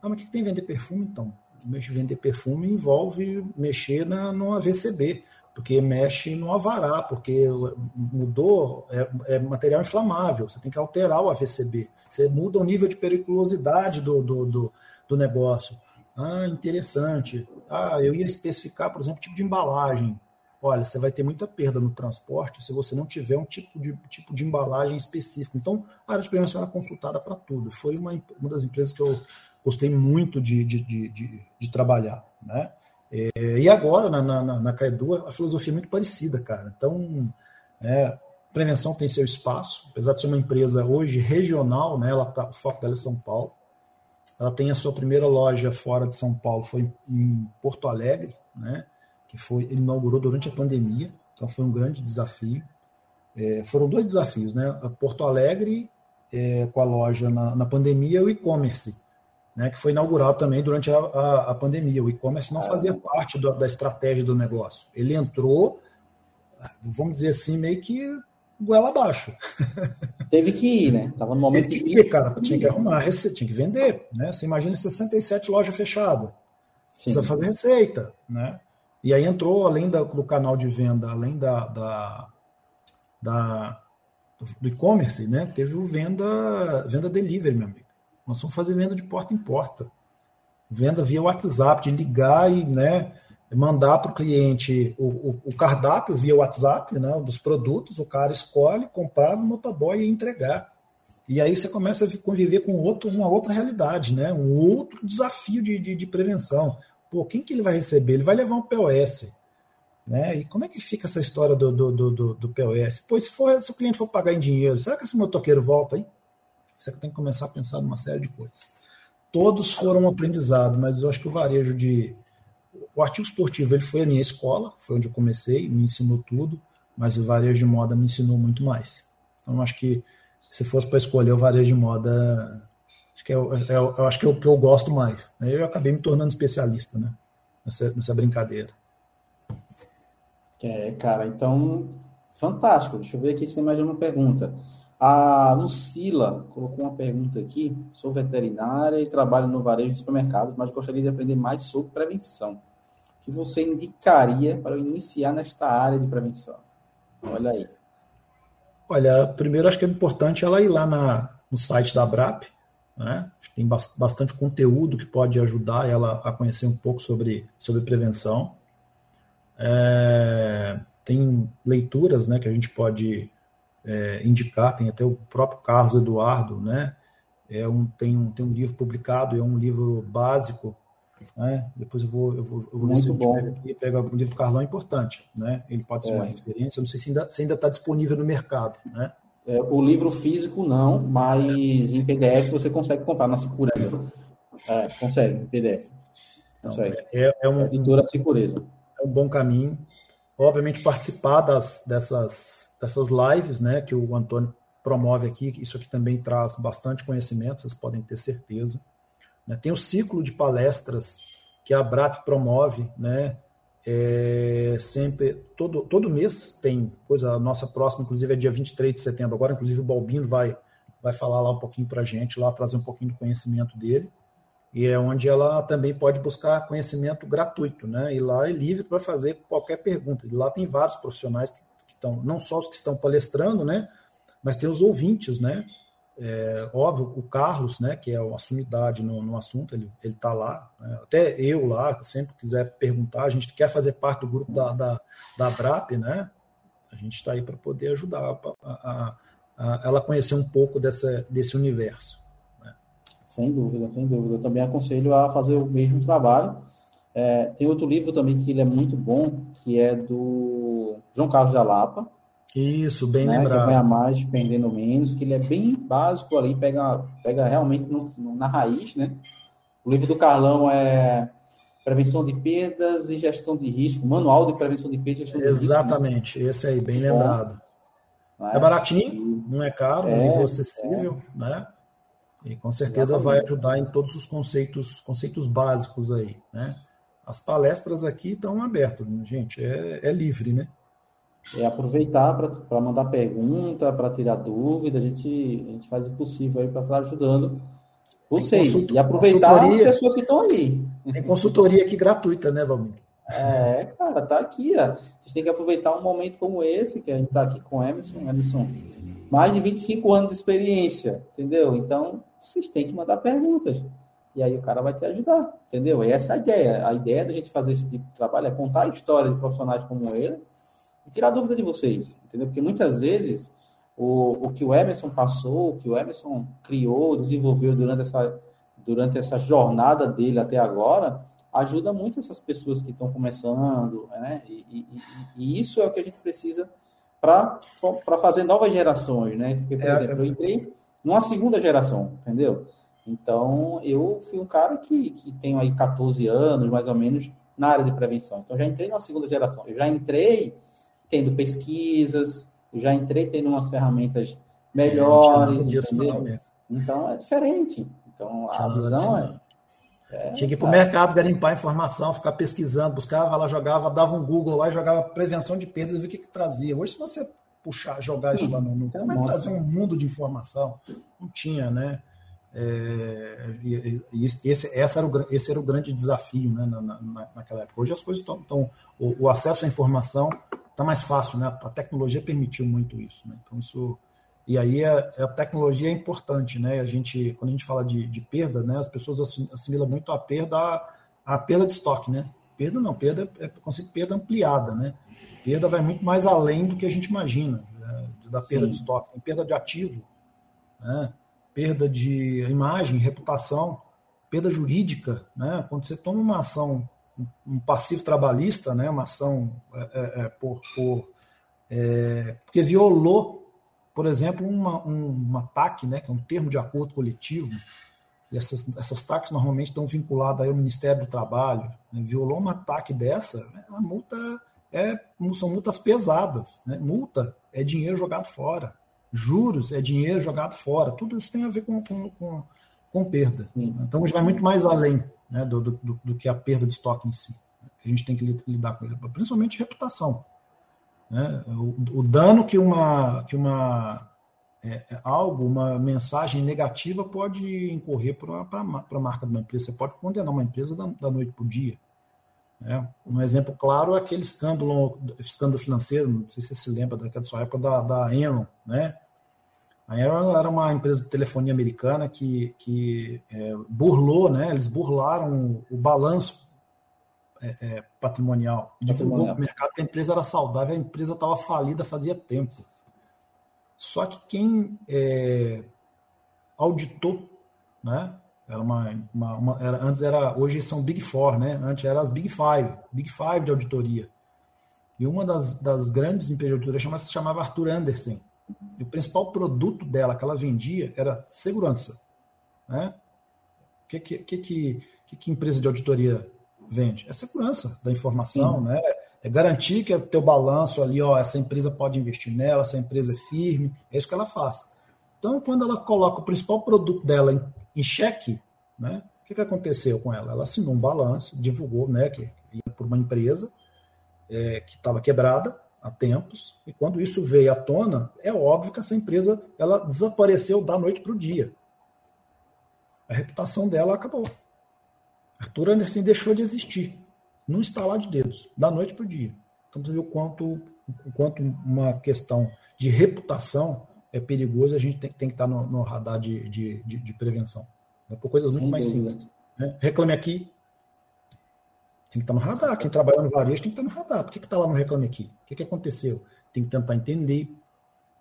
Ah, mas o que tem vender perfume então? Vender perfume envolve mexer na, no AVCB porque mexe no avará, porque mudou, é, é, material inflamável, você tem que alterar o AVCB, você muda o nível de periculosidade do, do, do, do negócio. Ah, interessante. Ah, eu ia especificar, por exemplo, tipo de embalagem. Olha, você vai ter muita perda no transporte se você não tiver um tipo de, tipo de embalagem específico. Então, a área de prevenção era consultada para tudo. Foi uma, uma das empresas que eu gostei muito de, de, de, de, de trabalhar. Né? É, e agora, na, na, na Caedu, a filosofia é muito parecida, cara. Então, é, prevenção tem seu espaço, apesar de ser uma empresa hoje regional, né, ela tá, o foco dela é São Paulo. Ela tem a sua primeira loja fora de São Paulo, foi em Porto Alegre, né, que foi inaugurou durante a pandemia, então foi um grande desafio. É, foram dois desafios, né? Porto Alegre é, com a loja na, na pandemia é o e-commerce, né, que foi inaugurado também durante a, a, a pandemia. O e-commerce não fazia parte do, da estratégia do negócio. Ele entrou, vamos dizer assim, meio que goela abaixo. Teve que ir, né? Tava no momento Teve que ir, cara. Tinha que arrumar, tinha que vender, né? Você imagina 67 lojas fechadas. Precisa fazer receita, né? E aí entrou, além da, do canal de venda, além da, da, da do e-commerce, né? Teve o venda, venda delivery, meu amigo. Nós vamos fazer venda de porta em porta. Venda via WhatsApp, de ligar e, né? mandar para o cliente o, o, cardápio via WhatsApp, né, dos produtos, o cara escolhe, comprar no motoboy e entregar. E aí você começa a conviver com outro, uma outra realidade, né, um outro desafio de, de, de prevenção. Pô, quem que ele vai receber? Ele vai levar um POS. Né? E como é que fica essa história do, do, do, do POS? Pois se, for, se o cliente for pagar em dinheiro, será que esse motoqueiro volta aí? Você tem que começar a pensar numa série de coisas. Todos foram um aprendizado, mas eu acho que o varejo de, o artigo esportivo ele foi a minha escola, foi onde eu comecei, me ensinou tudo, mas o varejo de moda me ensinou muito mais. Então, acho que se fosse para escolher o varejo de moda, acho que é, é, eu acho que é o que eu gosto mais. Eu acabei me tornando especialista né, nessa, nessa brincadeira. É, cara, então, fantástico. Deixa eu ver aqui se tem mais uma pergunta. A Lucila colocou uma pergunta aqui. Sou veterinária e trabalho no varejo de supermercados, mas gostaria de aprender mais sobre prevenção que você indicaria para eu iniciar nesta área de prevenção? Olha aí. Olha, primeiro acho que é importante ela ir lá na, no site da ABRAP, né? Tem bastante conteúdo que pode ajudar ela a conhecer um pouco sobre, sobre prevenção. É, tem leituras né, que a gente pode é, indicar, tem até o próprio Carlos Eduardo, né? É um, tem, um, tem um livro publicado, é um livro básico né? Depois eu vou, eu vou, eu vou Muito bom. aqui, pega o livro do Carlão, é importante. Né? Ele pode ser é. uma referência, eu não sei se ainda está ainda tá disponível no mercado. Né? É, o livro físico não, mas em PDF você consegue comprar na Secureza. É, consegue, em PDF. Consegue. é, é uma editora Secureza. É um bom caminho. Obviamente, participar das, dessas, dessas lives né, que o Antônio promove aqui, isso aqui também traz bastante conhecimento, vocês podem ter certeza. Né? Tem o ciclo de palestras que a BRAP promove, né? É, sempre, todo, todo mês tem coisa, a nossa próxima, inclusive, é dia 23 de setembro. Agora, inclusive, o Balbino vai, vai falar lá um pouquinho para a gente, lá trazer um pouquinho do conhecimento dele. E é onde ela também pode buscar conhecimento gratuito, né? E lá é livre para fazer qualquer pergunta. E lá tem vários profissionais que, que estão, não só os que estão palestrando, né? Mas tem os ouvintes, né? É, óbvio, o Carlos, né, que é a sumidade no, no assunto, ele está lá. Né, até eu lá, sempre quiser perguntar, a gente quer fazer parte do grupo da, da, da BRAP, né? A gente está aí para poder ajudar a, a, a, ela conhecer um pouco dessa, desse universo. Né? Sem dúvida, sem dúvida. Eu também aconselho a fazer o mesmo trabalho. É, tem outro livro também que ele é muito bom, que é do João Carlos da Lapa, isso, bem né? lembrado. Ganha mais, pendendo menos, que ele é bem básico ali, pega, pega realmente no, no, na raiz, né? O livro do Carlão é Prevenção de Perdas e Gestão de Risco, Manual de Prevenção de Perdas e Gestão de Risco. Exatamente, né? esse aí, bem Bom, lembrado. É, é baratinho, não é caro, é, um livro acessível, é. né? E com certeza Exatamente. vai ajudar em todos os conceitos, conceitos básicos aí, né? As palestras aqui estão abertas, gente, é, é livre, né? é aproveitar para mandar pergunta, para tirar dúvida. A gente, a gente faz o possível aí para estar ajudando vocês. E aproveitar as pessoas que estão ali. Tem consultoria aqui gratuita, né, Valmir? É, cara, tá aqui, ó. Vocês têm que aproveitar um momento como esse, que a gente tá aqui com o Emerson. Emerson, mais de 25 anos de experiência, entendeu? Então, vocês têm que mandar perguntas. E aí o cara vai te ajudar, entendeu? E essa é a ideia. A ideia da gente fazer esse tipo de trabalho é contar a história de profissionais como ele, e tirar dúvida de vocês, entendeu? Porque muitas vezes o, o que o Emerson passou, o que o Emerson criou, desenvolveu durante essa, durante essa jornada dele até agora, ajuda muito essas pessoas que estão começando, né? E, e, e, isso é o que a gente precisa para fazer novas gerações, né? Porque, por é, exemplo, eu entrei numa segunda geração, entendeu? Então, eu fui um cara que, que tenho aí 14 anos, mais ou menos, na área de prevenção. Então, já entrei numa segunda geração. Eu já entrei tendo pesquisas, já entrei tendo umas ferramentas melhores. Então é diferente. Então a visão é, é, Tinha que ir para o mercado garimpar informação, ficar pesquisando, buscava lá, jogava, dava um Google lá, jogava prevenção de perdas e ver o que, que trazia. Hoje, se você puxar, jogar isso lá no, no vai trazer um mundo de informação. Não tinha, né? É, e, e esse, esse, era o, esse era o grande desafio né, na, na, naquela época. Hoje as coisas estão. estão o, o, acesso à informação está mais fácil, né? A tecnologia permitiu muito isso. Né? Então, isso. E aí a, a, tecnologia é importante, né? A gente, quando a gente fala de, de perda, né, as pessoas assimilam muito a perda a, a perda de estoque, né? Perda não, perda é, é perda ampliada, né? Perda vai muito mais além do que a gente imagina, né? da perda Sim. de estoque, tem perda de ativo, né? Perda de imagem, reputação, perda jurídica, né? Quando você toma uma ação, um passivo trabalhista, né? Uma ação é, é, é por, por é, porque violou, por exemplo, uma, um, um ataque, né? Que é um termo de acordo coletivo. E essas, essas taxas normalmente estão vinculadas ao Ministério do Trabalho. Né? Violou um ataque dessa, a multa é, são multas pesadas. Né? Multa é dinheiro jogado fora. Juros é dinheiro jogado fora. Tudo isso tem a ver com, com, com, com perda. Então, a gente vai muito mais além né, do, do, do, que a perda de estoque em si. A gente tem que lidar com ele, principalmente reputação. Né? O, o dano que uma, que uma é, é algo, uma mensagem negativa pode incorrer para a marca de uma empresa. Você pode condenar uma empresa da, da noite para o dia. Né? Um exemplo claro é aquele escândalo, escândalo financeiro, não sei se você se lembra daquela sua época, da, da Enron. Né? A Enron era uma empresa de telefonia americana que, que é, burlou, né? eles burlaram o, o balanço é, é, patrimonial. Divulgou para o mercado que a empresa era saudável, a empresa estava falida fazia tempo. Só que quem é, auditou né, era uma, uma, uma era, antes era, hoje são Big Four, né? Antes eram as Big Five, Big Five de auditoria. E uma das, das grandes empresas de auditoria chamava, se chamava Arthur Anderson. E o principal produto dela que ela vendia era segurança. Né? O que, que, que, que, que empresa de auditoria vende? É segurança da informação, Sim. né? É garantir que o teu balanço ali, ó, essa empresa pode investir nela, essa empresa é firme, é isso que ela faz. Então, quando ela coloca o principal produto dela em em xeque, né? O que, que aconteceu com ela? Ela assinou um balanço, divulgou, né, que ia por uma empresa é, que estava quebrada há tempos, e quando isso veio à tona, é óbvio que essa empresa ela desapareceu da noite para o dia. A reputação dela acabou. Arthur Anderson deixou de existir, num estalar de dedos, da noite para o dia. Então, você viu o quanto, o quanto uma questão de reputação é perigoso, a gente tem, tem que estar no, no radar de, de, de, de prevenção. Né? Por coisas muito mais simples. Né? Reclame Aqui tem que estar no radar. Quem trabalha no varejo tem que estar no radar. Por que está lá no Reclame Aqui? O que, que aconteceu? Tem que tentar entender,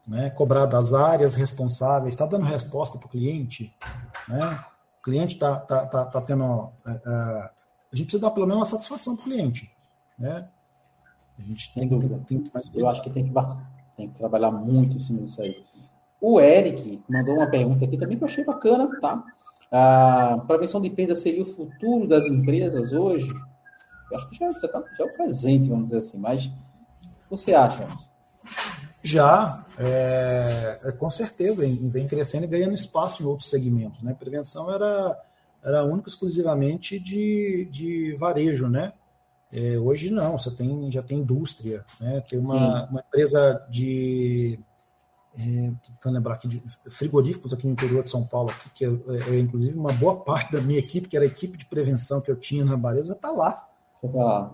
né? cobrar das áreas responsáveis, está dando resposta para o cliente. Né? O cliente está tá, tá, tá tendo. É, é, a gente precisa dar pelo menos uma satisfação para o cliente. Né? A gente Sem tem, dúvida. Tem, tem, Eu acho que tem que, tem que trabalhar muito em cima disso aí. O Eric mandou uma pergunta aqui também que eu achei bacana, tá? A prevenção de perda seria o futuro das empresas hoje? Eu acho que já, já, tá, já é o presente, vamos dizer assim, mas o que você acha? Já, é, é, com certeza, vem crescendo e ganhando espaço em outros segmentos. Né? Prevenção era, era única exclusivamente de, de varejo, né? É, hoje não, você tem, já tem indústria, né? tem uma, uma empresa de é, tentando lembrar aqui de frigoríficos aqui no interior de São Paulo, aqui, que é, é, inclusive uma boa parte da minha equipe, que era a equipe de prevenção que eu tinha na Baresa, está lá. Está lá.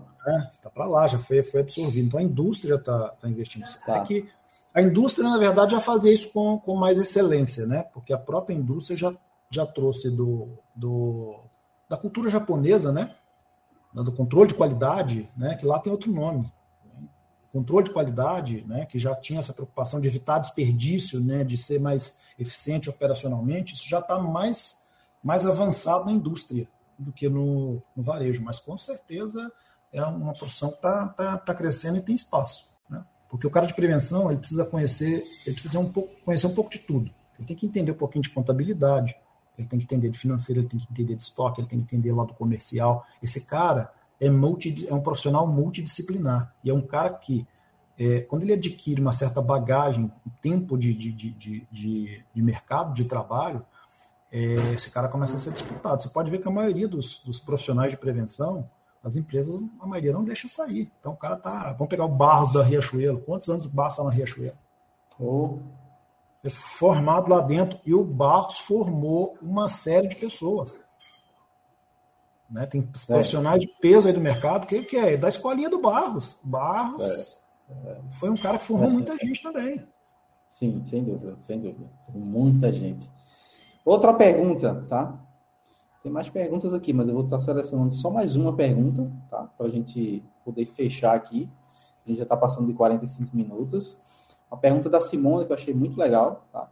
Está para lá, já foi, foi absorvido. Então a indústria está tá investindo. Tá. É que a indústria, na verdade, já fazia isso com, com mais excelência, né? Porque a própria indústria já, já trouxe do, do, da cultura japonesa, né? Do controle de qualidade, né? Que lá tem outro nome controle de qualidade, né, que já tinha essa preocupação de evitar desperdício, né, de ser mais eficiente operacionalmente, isso já está mais, mais avançado na indústria do que no, no, varejo, mas com certeza é uma profissão que está tá, tá crescendo e tem espaço. Né? Porque o cara de prevenção ele precisa conhecer, ele precisa um pouco, conhecer um pouco de tudo. Ele tem que entender um pouquinho de contabilidade, ele tem que entender de financeiro, ele tem que entender de estoque, ele tem que entender lá do comercial. Esse cara, é, multi, é um profissional multidisciplinar e é um cara que é, quando ele adquire uma certa bagagem, tempo de, de, de, de, de mercado, de trabalho, é, esse cara começa a ser disputado. Você pode ver que a maioria dos, dos, profissionais de prevenção, as empresas, a maioria não deixa sair. Então o cara tá. Vamos pegar o Barros da Riachuelo. Quantos anos o Barros está na Riachuelo? Oh. É formado lá dentro. E o Barros formou uma série de pessoas. Né? Tem profissionais é. de peso aí do mercado, que, que é da escolinha do Barros. Barros é. É. foi um cara que formou muita gente também. Sim, sem dúvida, sem dúvida. Muita gente. Outra pergunta, tá? Tem mais perguntas aqui, mas eu vou estar selecionando só mais uma pergunta, tá? Para a gente poder fechar aqui. A gente já está passando de 45 minutos. A pergunta da Simone, que eu achei muito legal, tá?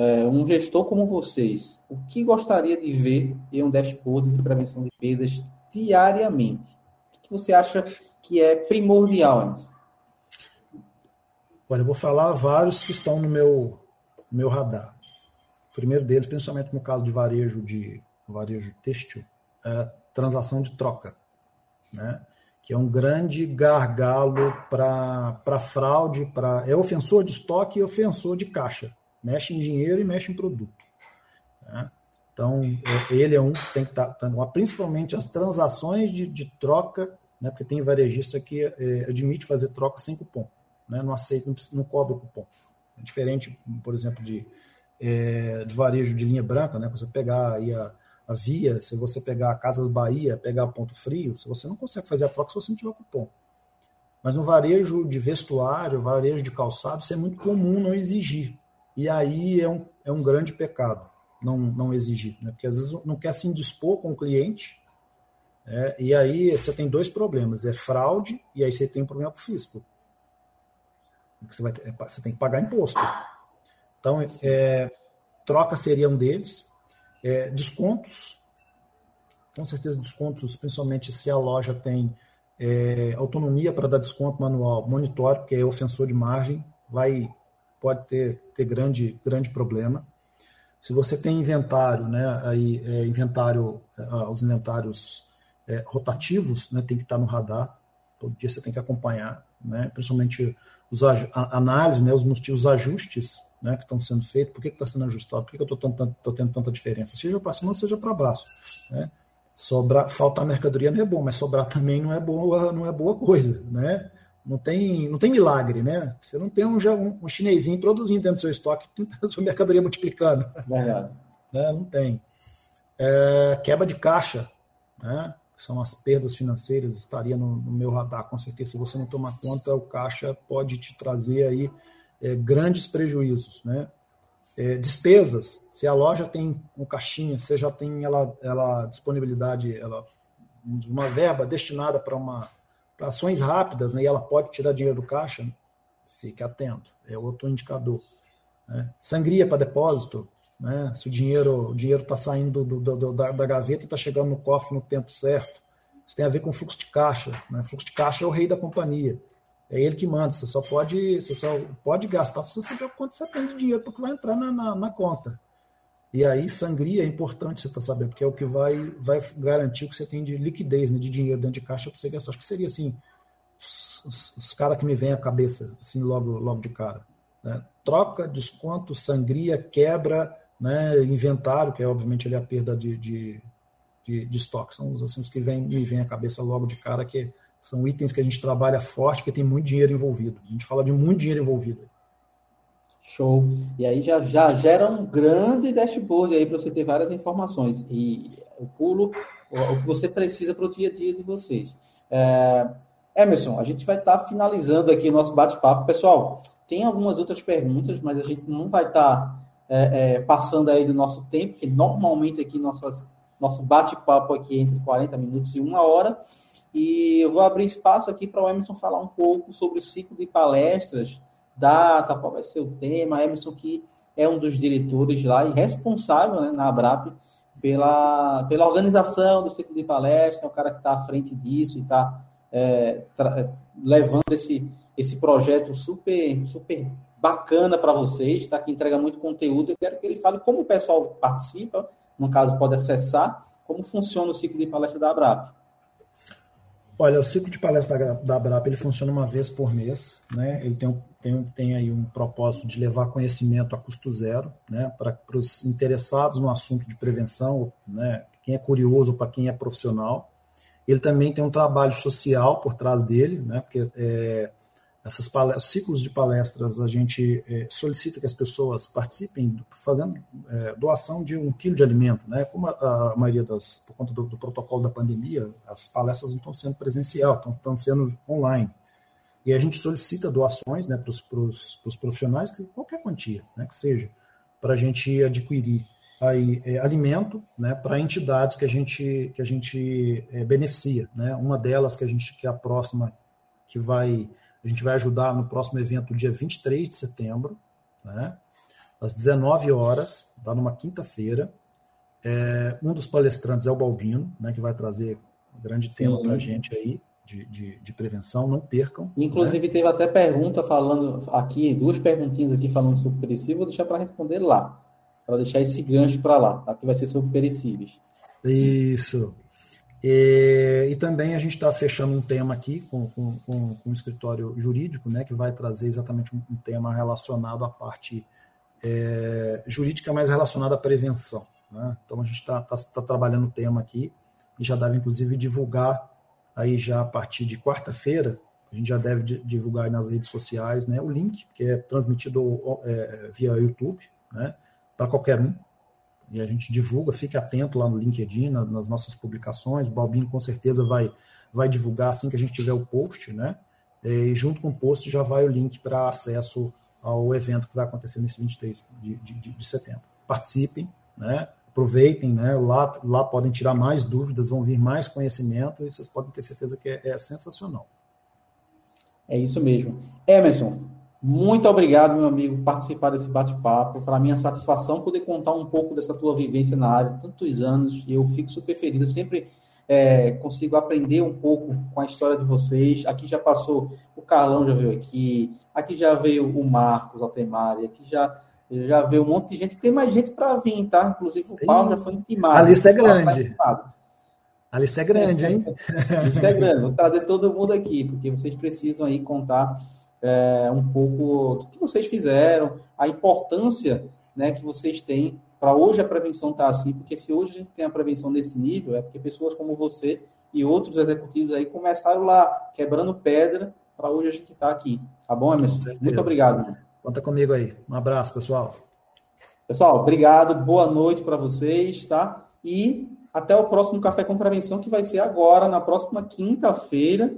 é, um gestor como vocês, o que gostaria de ver em um dashboard de prevenção de perdas diariamente? O que você acha que é primordial, Anderson? Olha, eu vou falar vários que estão no meu, meu radar. O primeiro deles, principalmente no caso de varejo de varejo têxtil, é transação de troca, né? Que é um grande gargalo para fraude, para é ofensor de estoque e ofensor de caixa mexe em dinheiro e mexe em produto. Né? Então, é, ele é um que tem que estar, tá, tá, principalmente as transações de, de troca, né? porque tem varejista que é, admite fazer troca sem cupom, né? não aceita, não, não cobra cupom. É diferente, por exemplo, de, é, de varejo de linha branca, né? você pegar aí a Via, se você pegar a Casas Bahia, pegar Ponto Frio, se você não consegue fazer a troca se você não tiver cupom. Mas no varejo de vestuário, varejo de calçado, isso é muito comum não exigir. E aí é um, é um grande pecado não, não exigir, né? porque às vezes não quer se indispor com o cliente, é, e aí você tem dois problemas: é fraude, e aí você tem um problema com o fisco. Você, vai ter, você tem que pagar imposto. Então, é, troca seria um deles. É, descontos, com certeza descontos, principalmente se a loja tem é, autonomia para dar desconto manual, monitore, porque é ofensor de margem, vai pode ter, ter grande, grande problema. Se você tem inventário, né, aí, é, inventário, é, os inventários é, rotativos, né, tem que estar no radar, todo dia você tem que acompanhar, né, principalmente os, a, análise, né, os, os ajustes né, que estão sendo feitos, por que está sendo ajustado, por que, que eu estou tendo, tanta diferença, seja para cima, seja para baixo. Né? Sobrar, faltar mercadoria não é bom, mas sobrar também não é boa, não é boa coisa, né? Não tem, não tem milagre, né? Você não tem um, um, um chinesinho produzindo dentro do seu estoque, a sua mercadoria multiplicando. Verdade. Né? Não tem. É, quebra de caixa, né? são as perdas financeiras, estaria no, no, meu radar, com certeza. Se você não tomar conta, o caixa pode te trazer aí é, grandes prejuízos, né? É, despesas, se a loja tem um caixinha, você já tem ela, ela disponibilidade, ela, uma verba destinada para uma para ações rápidas, né, e ela pode tirar dinheiro do caixa, fique atento, é outro indicador. Né? Sangria para depósito, né? se o dinheiro o dinheiro está saindo do, do, do, da, da, gaveta e está chegando no cofre no tempo certo. Isso tem a ver com fluxo de caixa. Né? Fluxo de caixa é o rei da companhia. É ele que manda. Você só pode, você só pode gastar se você saber quanto você tem de dinheiro porque vai entrar na, na, na conta. E aí, sangria é importante você estar tá sabendo, porque é o que vai, vai garantir o que você tem de liquidez, né, de dinheiro dentro de caixa para você gastar. Acho que seria assim, os, os, os caras que me vêm à cabeça, assim, logo, logo de cara. Né? Troca, desconto, sangria, quebra, né, inventário, que é obviamente ali a perda de, de, de, de estoque. São os, assim, os que vem, me vêm à cabeça logo de cara, que são itens que a gente trabalha forte, porque tem muito dinheiro envolvido. A gente fala de muito dinheiro envolvido. Show. E aí já, já gera um grande dashboard aí para você ter várias informações. E o pulo, o que você precisa para o dia a dia de vocês. É, Emerson, a gente vai estar tá finalizando aqui o nosso bate-papo. Pessoal, tem algumas outras perguntas, mas a gente não vai estar tá, é, é, passando aí do nosso tempo, que normalmente aqui nossas, nosso bate-papo aqui é entre 40 minutos e uma hora. E eu vou abrir espaço aqui para o Emerson falar um pouco sobre o ciclo de palestras data, qual vai ser o tema. Emerson, que é um dos diretores lá e responsável né, na Abrap pela, pela organização do ciclo de palestra, é o cara que está à frente disso e está é, é, levando esse, esse projeto super, super bacana para vocês, tá? que entrega muito conteúdo. Eu quero que ele fale como o pessoal participa, no caso, pode acessar, como funciona o ciclo de palestra da Abrap. Olha, o ciclo de palestra da, da ele funciona uma vez por mês, né? Ele tem, tem, tem aí um propósito de levar conhecimento a custo zero, né? Para os interessados no assunto de prevenção, né? Quem é curioso para quem é profissional. Ele também tem um trabalho social por trás dele, né? Porque é, essas ciclos de palestras, a gente é, solicita que as pessoas participem fazendo é, doação de um quilo de alimento, né? Como a, a maioria das, por conta do, do, protocolo da pandemia, as palestras não estão sendo presencial, estão, estão sendo online. E a gente solicita doações, né, para os profissionais, que qualquer quantia, né, que seja, para a gente adquirir aí é, alimento, né, para entidades que a gente que a gente beneficia, né? Uma delas que a gente que é a próxima que vai a gente vai ajudar no próximo evento, dia 23 de setembro, né? às 19 horas, dá numa quinta-feira. É, um dos palestrantes é o Balbino, né, que vai trazer um grande tema para a gente aí, de, de, de, prevenção, não percam. Inclusive, né? teve até pergunta falando aqui, duas perguntinhas aqui falando sobre perecível, vou deixar para responder lá, para deixar esse gancho para lá, tá? que vai ser sobre perecíveis. Isso. E, e, também a gente está fechando um tema aqui com, com, com, com, um escritório jurídico, né, que vai trazer exatamente um, um tema relacionado à parte é, jurídica, mais relacionada à prevenção. Né? Então a gente está tá, tá trabalhando o tema aqui e já deve inclusive divulgar aí já a partir de quarta-feira, a gente já deve divulgar nas redes sociais né, o link, que é transmitido é, via YouTube, né, para qualquer um, e a gente divulga, fique atento lá no LinkedIn, nas nossas publicações. O Balbino com certeza vai, vai divulgar assim que a gente tiver o post, né? E junto com o post já vai o link para acesso ao evento que vai acontecer nesse 23 de, de, de setembro. Participem, né? aproveitem, né? Lá, lá podem tirar mais dúvidas, vão vir mais conhecimento e vocês podem ter certeza que é, é sensacional. É isso mesmo. Emerson, muito obrigado, meu amigo, por participar desse bate-papo. Para mim, é satisfação poder contar um pouco dessa tua vivência na área, tantos anos, e eu fico super feliz. Eu sempre é, consigo aprender um pouco com a história de vocês. Aqui já passou, o Carlão já veio aqui, aqui já veio o Marcos Altemari, aqui já, já veio um monte de gente. Tem mais gente para vir, tá? Inclusive o Paulo já foi intimado. A lista é grande. A lista é grande, hein? a lista é grande. Vou trazer todo mundo aqui, porque vocês precisam aí contar é, um pouco do que vocês fizeram, a importância né, que vocês têm para hoje a prevenção estar tá assim, porque se hoje a gente tem a prevenção nesse nível, é porque pessoas como você e outros executivos aí começaram lá quebrando pedra para hoje a gente estar tá aqui. Tá bom, Emerson? Muito obrigado. Conta comigo aí. Um abraço, pessoal. Pessoal, obrigado. Boa noite para vocês, tá? E até o próximo Café com Prevenção, que vai ser agora, na próxima quinta-feira.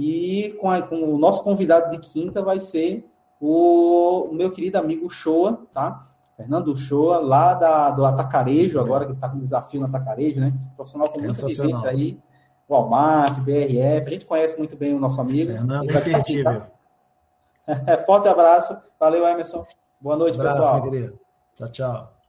E com, a, com, o nosso convidado de quinta vai ser o, o meu querido amigo Shoa, tá? Fernando Shoa, lá da, do Atacarejo, agora que está com desafio no Atacarejo, né? Profissional com muita vivência aí, Walmart, BRF, a gente conhece muito bem o nosso amigo. Fernando imperdível. Forte abraço, valeu Emerson, boa noite, um abraço, pessoal. Tchau, tchau.